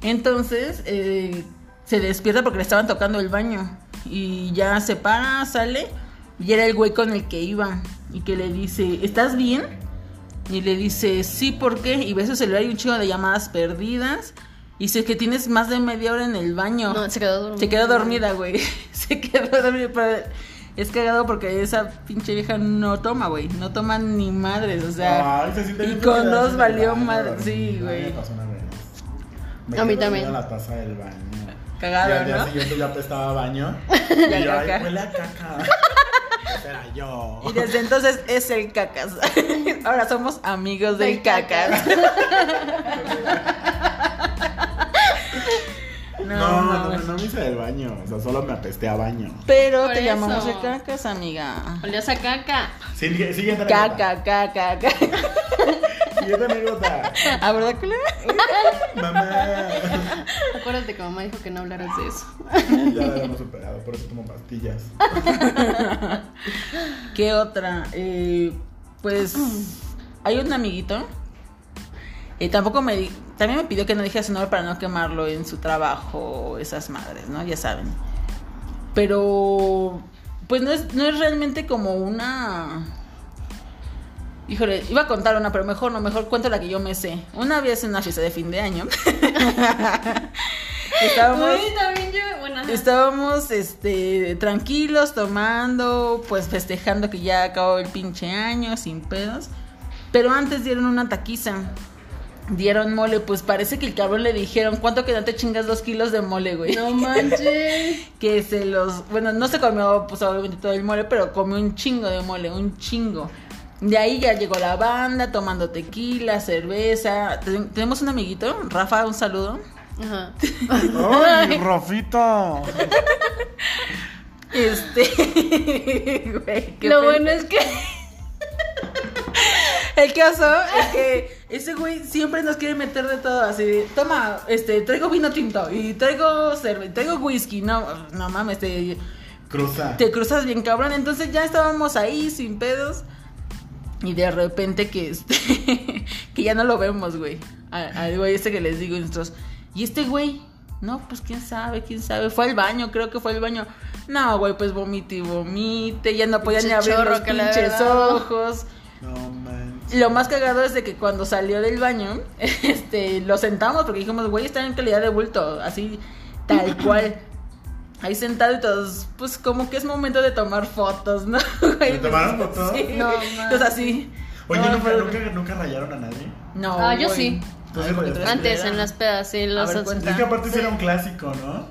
Entonces eh, se despierta porque le estaban tocando el baño y ya se para, sale y era el güey con el que iba y que le dice, ¿estás bien? Y le dice, sí, ¿por qué? Y ve su celular y un chingo de llamadas perdidas. Y dice que tienes más de media hora en el baño. No, se quedó dormida. Se quedó dormida, güey. <laughs> Se quedó dormida. Pero es cagado porque esa pinche vieja no toma, güey. No toma ni madres, o sea. Ay, se siente y con dos valió madre. Sí, A mí me güey. pasó una vez. Me A mí también. la taza del baño. Cagado, y al día ¿no? siguiente ya apestaba baño. <laughs> Y yo, ay, huele a caca. <laughs> Era yo. Y desde entonces es el cacas. Ahora somos amigos del Del cacas. No, no, no, no me hice del baño. O sea, solo me apesté a baño. Pero Por te eso. llamamos el cacas, amiga. Olías a caca. Sigue- Siguiente. Caca, caca, caca. Siguiente anécdota. ¿Ah, verdad? Mamá. Acuérdate que mamá dijo que no hablaras de eso. Ya la habíamos superado, por eso tomo pastillas. ¿Qué otra? Eh, pues hay un amiguito. Y tampoco me di- también me pidió que no dijera su nombre para no quemarlo en su trabajo, esas madres, ¿no? Ya saben. Pero pues no es, no es realmente como una Híjole, iba a contar una, pero mejor no, mejor cuento la que yo me sé. Una vez en una fiesta de fin de año. <laughs> estábamos, Uy, también yo. Bueno, estábamos este, tranquilos, tomando, pues festejando que ya acabó el pinche año, sin pedos. Pero antes dieron una taquiza. Dieron mole, pues parece que el cabrón le dijeron, ¿cuánto que no te chingas dos kilos de mole, güey? No manches. <laughs> que se los, bueno, no se comió pues obviamente todo el mole, pero comió un chingo de mole, un chingo. De ahí ya llegó la banda tomando tequila, cerveza. Ten- tenemos un amiguito, Rafa, un saludo. Ajá. ¡Ay, <laughs> Rafito! Este, <laughs> güey, qué Lo pena. bueno es que. El caso es que ese güey siempre nos quiere meter de todo así. de, Toma, este, traigo vino tinto y traigo cerveza, traigo whisky. No, no mames, te, Cruza. te cruzas bien cabrón. Entonces ya estábamos ahí sin pedos. Y de repente que este <laughs> que ya no lo vemos, güey. Al güey este que les digo y nosotros. Y este güey, no, pues quién sabe, quién sabe. Fue al baño, creo que fue al baño. No, güey, pues vomite y vomite. Ya no podía ni abrir los pinches ojos. No manches. Lo más cagado es de que cuando salió del baño, <laughs> este, lo sentamos porque dijimos, güey, está en calidad de bulto, así, tal <laughs> cual. Ahí sentado y todos, pues como que es momento de tomar fotos, ¿no? <laughs> ¿Le tomaron fotos? Sí, No. Entonces así. Oye, no, ¿nunca, pero- nunca, nunca rayaron a nadie? No, Ah, yo güey. sí. ¿Tú sí Ay, Antes, en las pedas, sí. Los ver, cuenta. Es que aparte sí era un clásico, ¿no?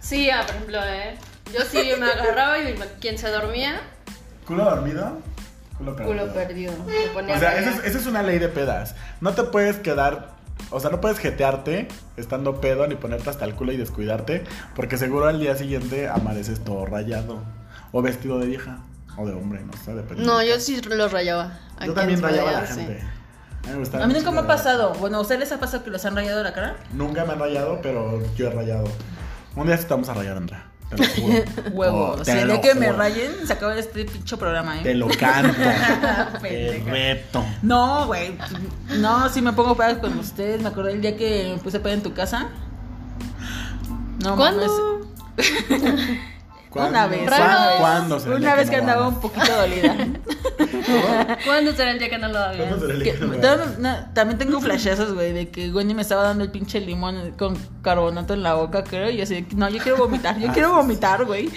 Sí, ah, por ejemplo, eh. Yo sí me agarraba y quien se dormía, ¿Culo dormido? Culo perdido. culo O sea, esa es, esa es una ley de pedas. No te puedes quedar. O sea, no puedes jetearte estando pedo ni ponerte hasta el culo y descuidarte. Porque seguro al día siguiente amaneces todo rayado. O vestido de vieja. O de hombre, no sé, depende. No, yo sí los rayaba. Yo también rayaba a la sí. gente. A mí, A mí nunca me ha pasado. Bueno, ¿a ustedes les ha pasado que los han rayado la cara? Nunca me han rayado, pero yo he rayado. Un día sí te vamos a rayar, Andrea. Te lo juro. <laughs> Huevo. Oh, si te el día lo que me rayen, se acaba este pinche programa, ¿eh? Te lo canto. <laughs> te Pendeja. reto. No, güey. No, sí me pongo pedas con ustedes. Me acordé el día que me puse peda en tu casa. No mames. <laughs> ¿Cuándo? Una vez. ¿Cuándo. ¿cuándo será Una vez que no andaba vamos? un poquito dolida. <laughs> ¿Cuándo será el día que no lo hagas? ¿Cuándo será el día Que- que no me también, vamos? no, también tengo flashazos, güey, de que Wendy me estaba dando el pinche limón con carbonato en la boca, creo. Y yo así, no, yo quiero vomitar, yo quiero vomitar, güey.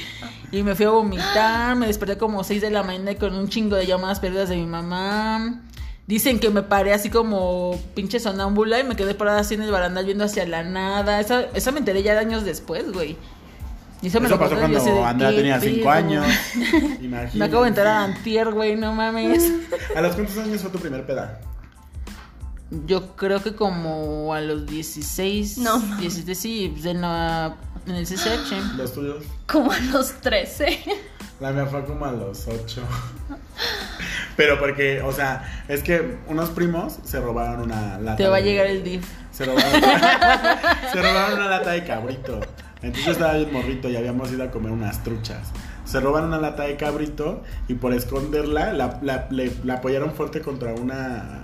Y me fui a vomitar, me desperté como 6 de la mañana con un chingo de llamadas perdidas de mi mamá. Dicen que me paré así como pinche sonámbula y me quedé parada así en el barandal viendo hacia la nada. Eso, eso me enteré ya de años después, güey. Y eso me Eso lo pasó yo cuando Andrea ¿qué tenía 5 pedo? años. <laughs> Imagínate. Me acabo de enterar antier, güey, no mames. ¿A los cuántos años fue tu primer peda? Yo creo que como a los 16. No. 17, sí, pues, en, la- en el CCH. ¿Los tuyos? Como a los 13. La mía fue como a los 8. Pero porque, o sea, es que unos primos se robaron una lata. Te va a llegar el DIF. Se robaron, <laughs> se robaron una lata de cabrito. Entonces yo estaba bien morrito y habíamos ido a comer unas truchas. Se roban una lata de cabrito y por esconderla la, la- le- la apoyaron fuerte contra una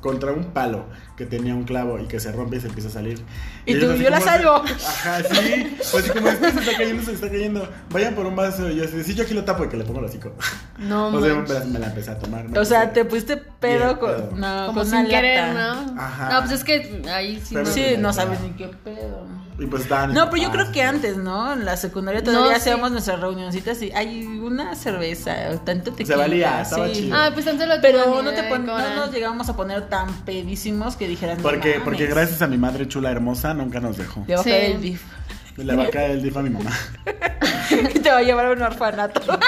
contra un palo que tenía un clavo y que se rompe y se empieza a salir. Y tú, yo la salvo. Ajá, sí. Pues como es que se está cayendo, se está cayendo. Vayan por un vaso y yo así, sí, yo aquí lo tapo y que le pongo el hocico. No, <laughs> o sea, me la, me la empecé a tomar. O sea, te pusiste pedo con, pedo. no, Como con sin una querer, lata. ¿no? Ajá. No, pues es que ahí sí Pero no. Sí, no sabes ni qué pedo. Y pues estaban. No, pero yo creo que antes, ¿no? En la secundaria todavía No, sí. hacíamos nuestras reunioncitas y hay una cerveza, o tanto tequila. valía, estaba sí. chido. Ah, pues antes lo Pero tenía no, te pon- no nos llegamos a poner tan pedísimos que dijeran. no Porque, porque gracias a mi madre chula hermosa nunca nos dejó. Le va a Sí. caer el DIF. Le va a caer el dif a mi mamá. <laughs> te va a llevar a un orfanato. <laughs>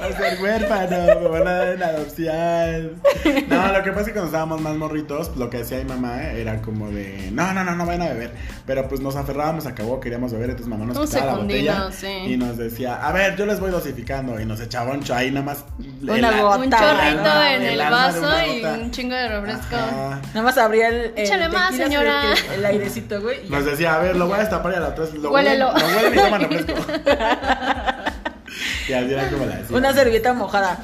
Va a ser huérfano, me van a dar en adopción. No, lo que pasa es que cuando estábamos más morritos, lo que decía mi mamá era como de, no, no, no, no vayan a beber. Pero pues nos aferrábamos, acabó, queríamos beber, entonces mamá nos Un quitaba la botella sí. y nos decía, a ver, yo les voy dosificando. Y nos echaba un ahí nada más. Una el- gota. Un Alma, chorrito en el vaso y un chingo de refresco. Ajá. Nada más abría el, Échale más, señora. el, el airecito, güey. Nos decía, a ver, lo voy a destapar y a la otra lo Huélelo. huelen, lo huelen y toman refresco. Y así era como la decía. Una servilleta mojada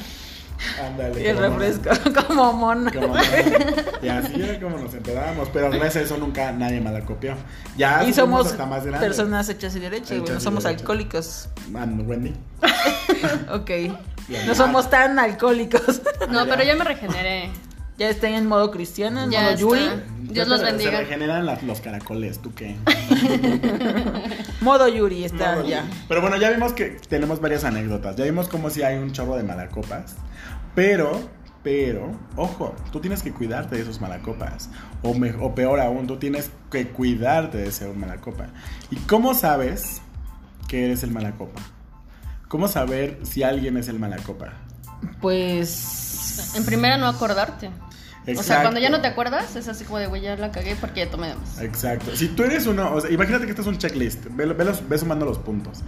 Ándale. y el refresco, <laughs> como mono. Como no. y así era como nos enterábamos. Pero gracias a eso nunca nadie me la copió. Ya Y somos hasta más grandes. personas hechas y derechas, güey. Hechas No y somos alcohólicos. Man, Wendy. <laughs> Ok. Ya. No somos tan alcohólicos. No, ya. pero ya me regeneré. Ya estén en modo cristiano, en Ya modo está. Yuri. Dios Se- los Se bendiga. regeneran las- los caracoles, ¿tú qué? <laughs> Modo Yuri está ya. Pero bueno, ya vimos que tenemos varias anécdotas. Ya vimos como si hay un chorro de malacopas. Pero, pero, ojo, tú tienes que cuidarte de esos malacopas. O, me- o peor aún, tú tienes que cuidarte de ser un malacopa. ¿Y cómo sabes que eres el malacopa? ¿Cómo saber si alguien es el malacopa? Pues. En primera no acordarte. O sea, Exacto. cuando ya no te acuerdas, es así como de, güey, ya la cagué porque ya tomé de más. Exacto. Si tú eres uno, o sea, imagínate que esto es un checklist, ve, ve los- ve sumando los puntos.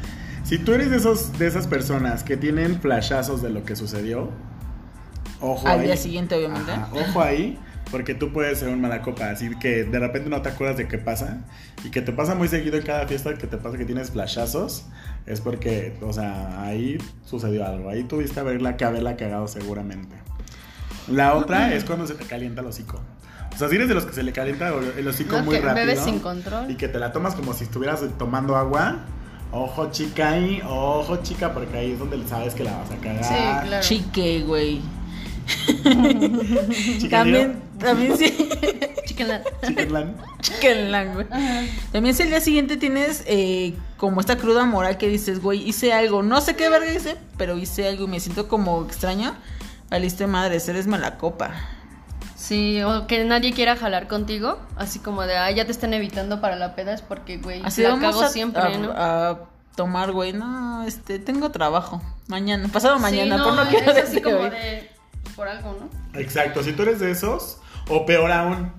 Si tú eres de esos de esas personas que tienen flashazos de lo que sucedió, ojo Al ahí. día siguiente, obviamente. Ajá, ojo ahí, porque tú puedes ser un mala copa, así que de repente no te acuerdas de qué pasa y que te pasa muy seguido en cada fiesta que te pasa que tienes flashazos, es porque, o sea, ahí sucedió algo, ahí tuviste haberla que haberla cagado seguramente. La otra es cuando se te calienta el hocico. O sea, si eres de los que se le calienta el hocico No, muy que rápido. bebes sin control. Y que te la tomas como si estuvieras tomando agua. Ojo chica ahí, ojo chica, porque ahí es donde sabes que la vas a cagar. Sí, claro. Chique, güey. <laughs> También, también sí. Chicken Chickenland. Chicken güey. También si el día siguiente tienes eh, como esta cruda moral que dices, güey, hice algo. No sé qué verga hice, pero hice algo y me siento como extraño. Valiste madres, eres mala copa. Sí, o que nadie quiera jalar contigo, así como de, ah, ya te están evitando para la peda, es porque, güey, Así la vamos cago a, siempre, a- ¿no? a tomar, güey. No, este, tengo trabajo. Mañana, pasado mañana, sí, por no, no quiero es así como hoy. de, por algo, ¿no? Exacto, si tú eres de esos, o peor aún,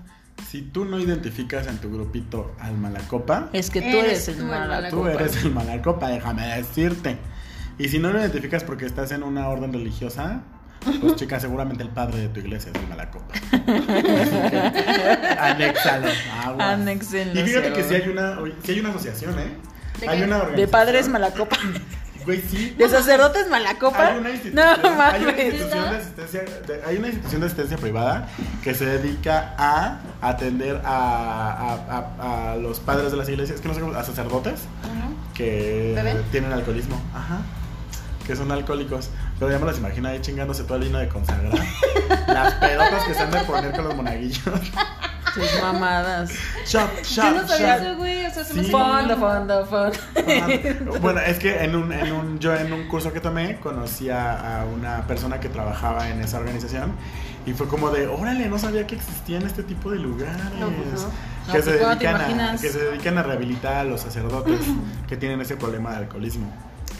si tú no identificas en tu grupito al malacopa, Es que tú Eres eres, el tú el mala mala tú eres el malacopa, déjame decirte. Y si no lo identificas porque estás en una orden religiosa, pues chica, seguramente el padre de tu iglesia es el malacopa. Así <laughs> que, anéxalo. aguas. Anéxenlo, Y fíjate sí, que si güey. hay una, sí hay una asociación, ¿eh? ¿De Hay qué? una De organización. padres mala copa. <laughs> Güey, sí. De sacerdotes mala copa. Hay una institución, No hay una mames. institución de asistencia, de- hay una institución de asistencia privada que se dedica a atender a, a- a- a los padres de las iglesias, que no sé cómo, a sacerdotes que ¿Beben? tienen alcoholismo, ajá, que son alcohólicos, pero ya me las imagino ahí chingándose todo el vino de consagrar, <laughs> las pedotas que se han de poner con los monaguillos, Sus mamadas. shot, shot, Yo no sabía eso, güey, o sea, se me Sí. Fondo, fondo, fondo. Bueno, es que en un, en un, yo en un curso que tomé conocí a, a una persona que trabajaba en esa organización y fue como de, órale, no sabía que existían este tipo de lugares. No, pues no. Que, No, se pues, ¿cómo te dedican a, que se dedican a rehabilitar a los sacerdotes que tienen ese problema de alcoholismo.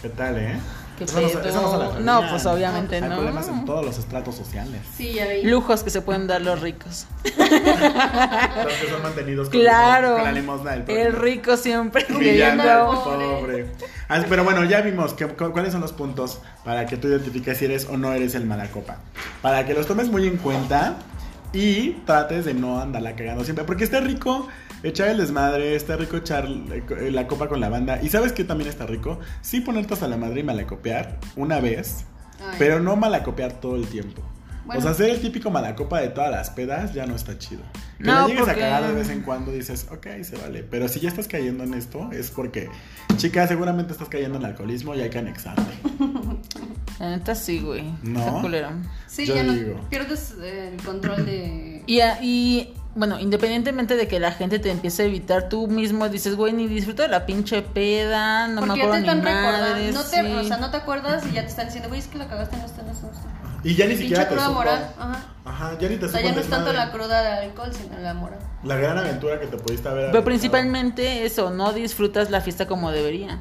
¿Qué tal, eh? ¿Qué Eso no eso no se pues, obviamente Hay no. problemas en todos los estratos sociales. Sí, ya vi. Lujos que se pueden dar los ricos. Los que son mantenidos con, Claro. con la limosna del El prójimo. rico siempre viviendo. pobre. Ah, pero bueno, ya vimos que, cu- cuáles son los puntos para que tú identifiques si eres o no eres el malacopa. Para que los tomes muy en cuenta y trates de no andarla cagando siempre. Porque está rico echar el desmadre, está rico echar eh, la copa con la banda. Y sabes que también está rico, sí ponerte hasta la madre y malacopiar una vez, Ay. pero no malacopiar todo el tiempo. Bueno. O sea, ser el típico malacopa de todas las pedas ya no está chido. Que No, no, llegues porque- a cagar de vez en cuando dices, ok, se vale. Pero si ya estás cayendo en esto, es porque, chica, seguramente estás cayendo en alcoholismo y hay que anexarte. <laughs> La neta sí, güey. ¿No? Está culero. Sí, Yo ya no digo. pierdes eh, el control de. Y, a- y, bueno, independientemente de que la gente te empiece a evitar, tú mismo dices, güey, ni disfruto de la pinche peda, no Porque me ya acuerdo te ni están recordando. madres. No te, sí. O sea, no te acuerdas y ya te están diciendo, güey, es que la cagaste en esto, en esto. Y ya ni siquiera te cruda supo. moral. Ajá. Ajá, ya ni te O sea, ya no es tanto la cruda de alcohol, sino la moral. La gran aventura que te pudiste haber Pero principalmente eso, no disfrutas la fiesta como debería.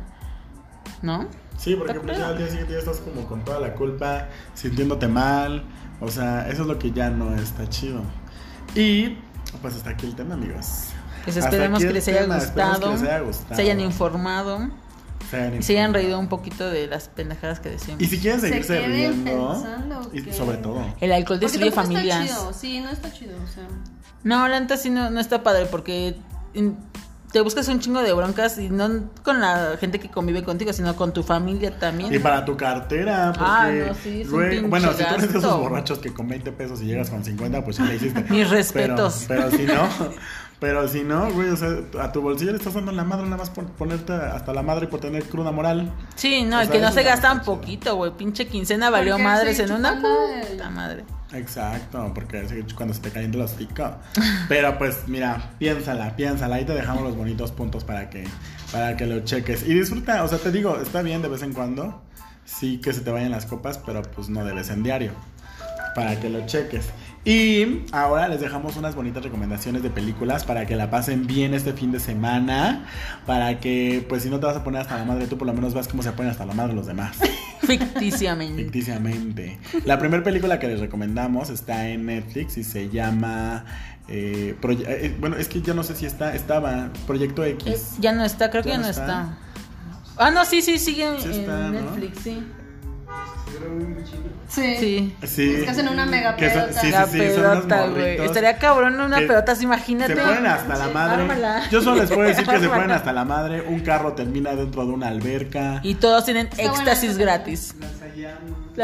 ¿No? Sí, porque pues ya al día siguiente ya estás como con toda la culpa, sintiéndote mal. O sea, eso es lo que ya no está chido. Y pues hasta aquí el tema, amigos. Pues esperemos que les haya tema, gustado, que les haya gustado. se hayan informado Se hayan y se hayan informado. reído un poquito de las pendejadas que decimos. Y si quieren Se seguirse queden riendo, pensando y sobre todo. El alcohol destruye familias. está chido. Sí, no está chido. O sea. No, la neta sí no, no está padre porque te buscas un chingo de broncas y no con la gente que convive contigo, sino con tu familia también. Y para tu cartera, porque Ah, no, sí, luego- bueno, si tú eres de esos borrachos que con 20 pesos y llegas con 50, pues ya le hiciste. <laughs> Mis respetos. Pero, pero si no, <laughs> pero si no, güey, o sea, a tu bolsillo le estás dando la madre nada más por ponerte hasta la madre y por tener cruda moral. Sí, no, O el sea, que no se gastan poquito, güey. Pinche quincena valió Porque madres en una puta madre. Exacto, porque cuando se te calienta el hocico. <laughs> Pero pues mira, piénsala, piénsala, ahí te dejamos los bonitos puntos para que, para que lo cheques. Y disfruta, o sea, te digo, está bien de vez en cuando, sí que se te vayan las copas, pero pues no debes en diario, para que lo cheques. Y ahora les dejamos unas bonitas recomendaciones de películas para que la pasen bien este fin de semana, para que pues si no te vas a poner hasta la madre, tú por lo menos vas como se ponen hasta la madre los demás. <laughs> Ficticiamente. Ficticiamente. La primera película que les recomendamos está en Netflix y se llama. eh, Proye- eh, bueno, es que yo no sé si está. Estaba. Proyecto Eh, X. ya no está, creo que ¿Ya no está? está. Ah, no, sí, sí, sigue en, Sí está, en ¿no? Netflix, sí. Sí. Sí. Sí. Es que hacen una mega Que son- pedota. sí, la sí, son unos pedota, güey. Estaría cabrón una que pedotas, imagínate. Se ponen hasta la madre. Ármala. Yo solo les puedo decir que se ponen hasta la madre. Un carro termina dentro de una alberca. Y todos tienen Está éxtasis gratis.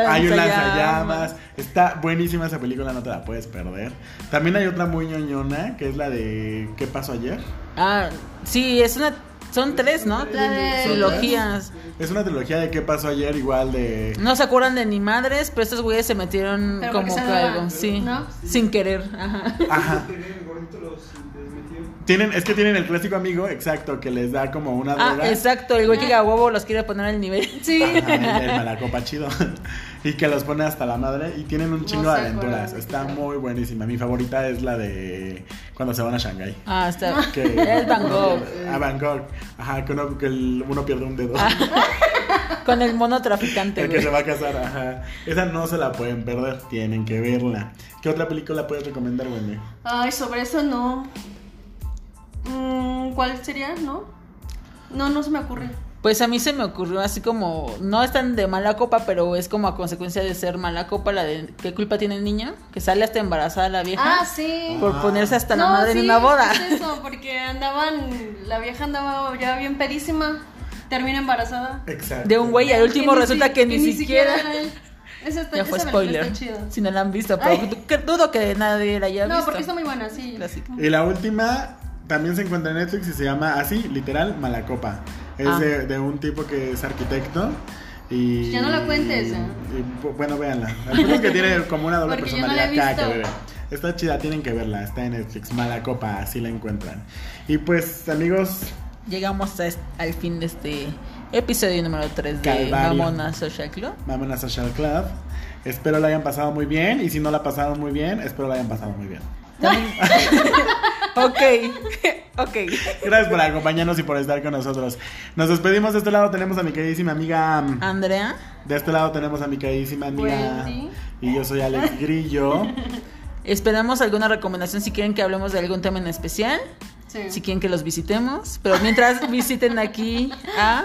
Hay un lanzallamas. Está buenísima esa película, no te la puedes perder. También hay otra muy ñoñona que es la de ¿Qué pasó ayer? Ah, sí, es una. Son tres, ¿no? La de- Trilogías. Es una trilogía de ¿Qué pasó ayer? Igual de. No se acuerdan de ni madres, pero estos güeyes se metieron Pero como que algo, sí. ¿no? Sin querer. Ajá. Ajá. <laughs> Tienen, es que tienen el clásico amigo, exacto, que les da como una Ah, droga. exacto, el güey que a huevo los quiere poner al nivel. Sí. <laughs> Ajá, el, el malacopa chido. <laughs> y que los pone hasta la madre. Y tienen un chingo No de aventuras. Está muy buenísima. Mi favorita es la de cuando se van a Shanghái. Ah, está. <laughs> Que Es Gogh. A Bangkok. Ajá, que uno, que el- uno pierde un dedo. Con el mono traficante, el que se va a casar, ajá. Esa no se la pueden perder, tienen que verla. ¿Qué otra película puedes recomendar, Wendy? Ay, sobre eso no. Mm, ¿Cuál sería? ¿No? No, no se me ocurre. Pues a mí se me ocurrió así como, no es tan de mala copa, pero es como a consecuencia de ser mala copa la de ¿qué culpa tiene el niño? Que sale hasta embarazada la vieja Ah, sí. por ponerse hasta la No, madre en una boda. es eso, porque andaban, la vieja andaba ya bien pedísima, termina embarazada. Exacto. De un güey y al último resulta que ni, siquiera... era él. Esa está, Ya fue spoiler. está chida. Si no la han visto, pero dudo que nadie la haya No, visto. porque está muy buena, sí. Clásico. Y la última también se encuentra en Netflix y se llama así, literal, Malacopa. Es Ah. de, de un tipo que es arquitecto. Y, Ya no la cuentes, ¿eh? y, bu- bueno, véanla. El que tiene <laughs> como una doble Porque yo no personalidad he cada que bebe. Está chida, tienen que verla. Está en Netflix, Malacopa, así la encuentran. Y pues, amigos, Llegamos a est- al fin de este episodio número 3 de. Mamona Social Club. Mamona Social Club. Espero la hayan pasado muy bien. Y si no la pasaron muy bien, espero la hayan pasado muy bien. <laughs> Ok, <laughs> ok. Gracias por acompañarnos y por estar con nosotros. Nos despedimos. De este lado tenemos a mi queridísima amiga. Andrea, De este lado tenemos a mi queridísima amiga. Wendy. Y yo soy Alex Grillo. <laughs> esperamos alguna recomendación si quieren que hablemos de algún tema en especial, Sí. si quieren que los visitemos, pero mientras <laughs> visiten aquí a...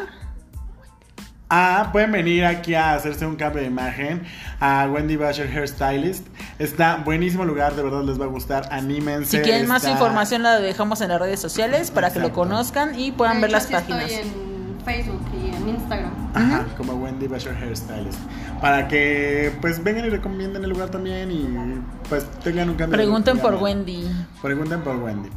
Ah, pueden venir aquí a hacerse un cambio de imagen a Wendy Basher Hairstylist. Está buenísimo lugar, de verdad les va a gustar. Anímense. Si quieren más información la dejamos en las redes sociales para que lo conozcan y puedan ver las páginas. Facebook y en Instagram. Ajá, como Wendy Basher Hairstylist. Para que pues vengan y recomienden el lugar también y pues tengan un cambio. de Pregunten por. Wendy. Pregunten por Wendy.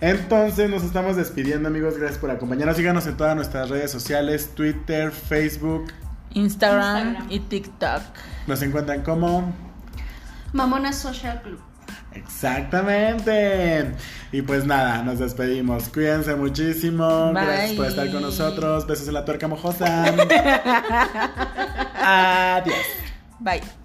Entonces nos estamos despidiendo amigos, gracias por acompañarnos. Síganos en todas nuestras redes sociales, Twitter, Facebook. Instagram, Instagram. y TikTok. Nos encuentran como... Mamona Social Club. Exactamente. Y pues nada, nos despedimos. Cuídense muchísimo. Bye. Gracias por estar con nosotros. Besos en la tuerca mojosa. <laughs> Adiós. Bye.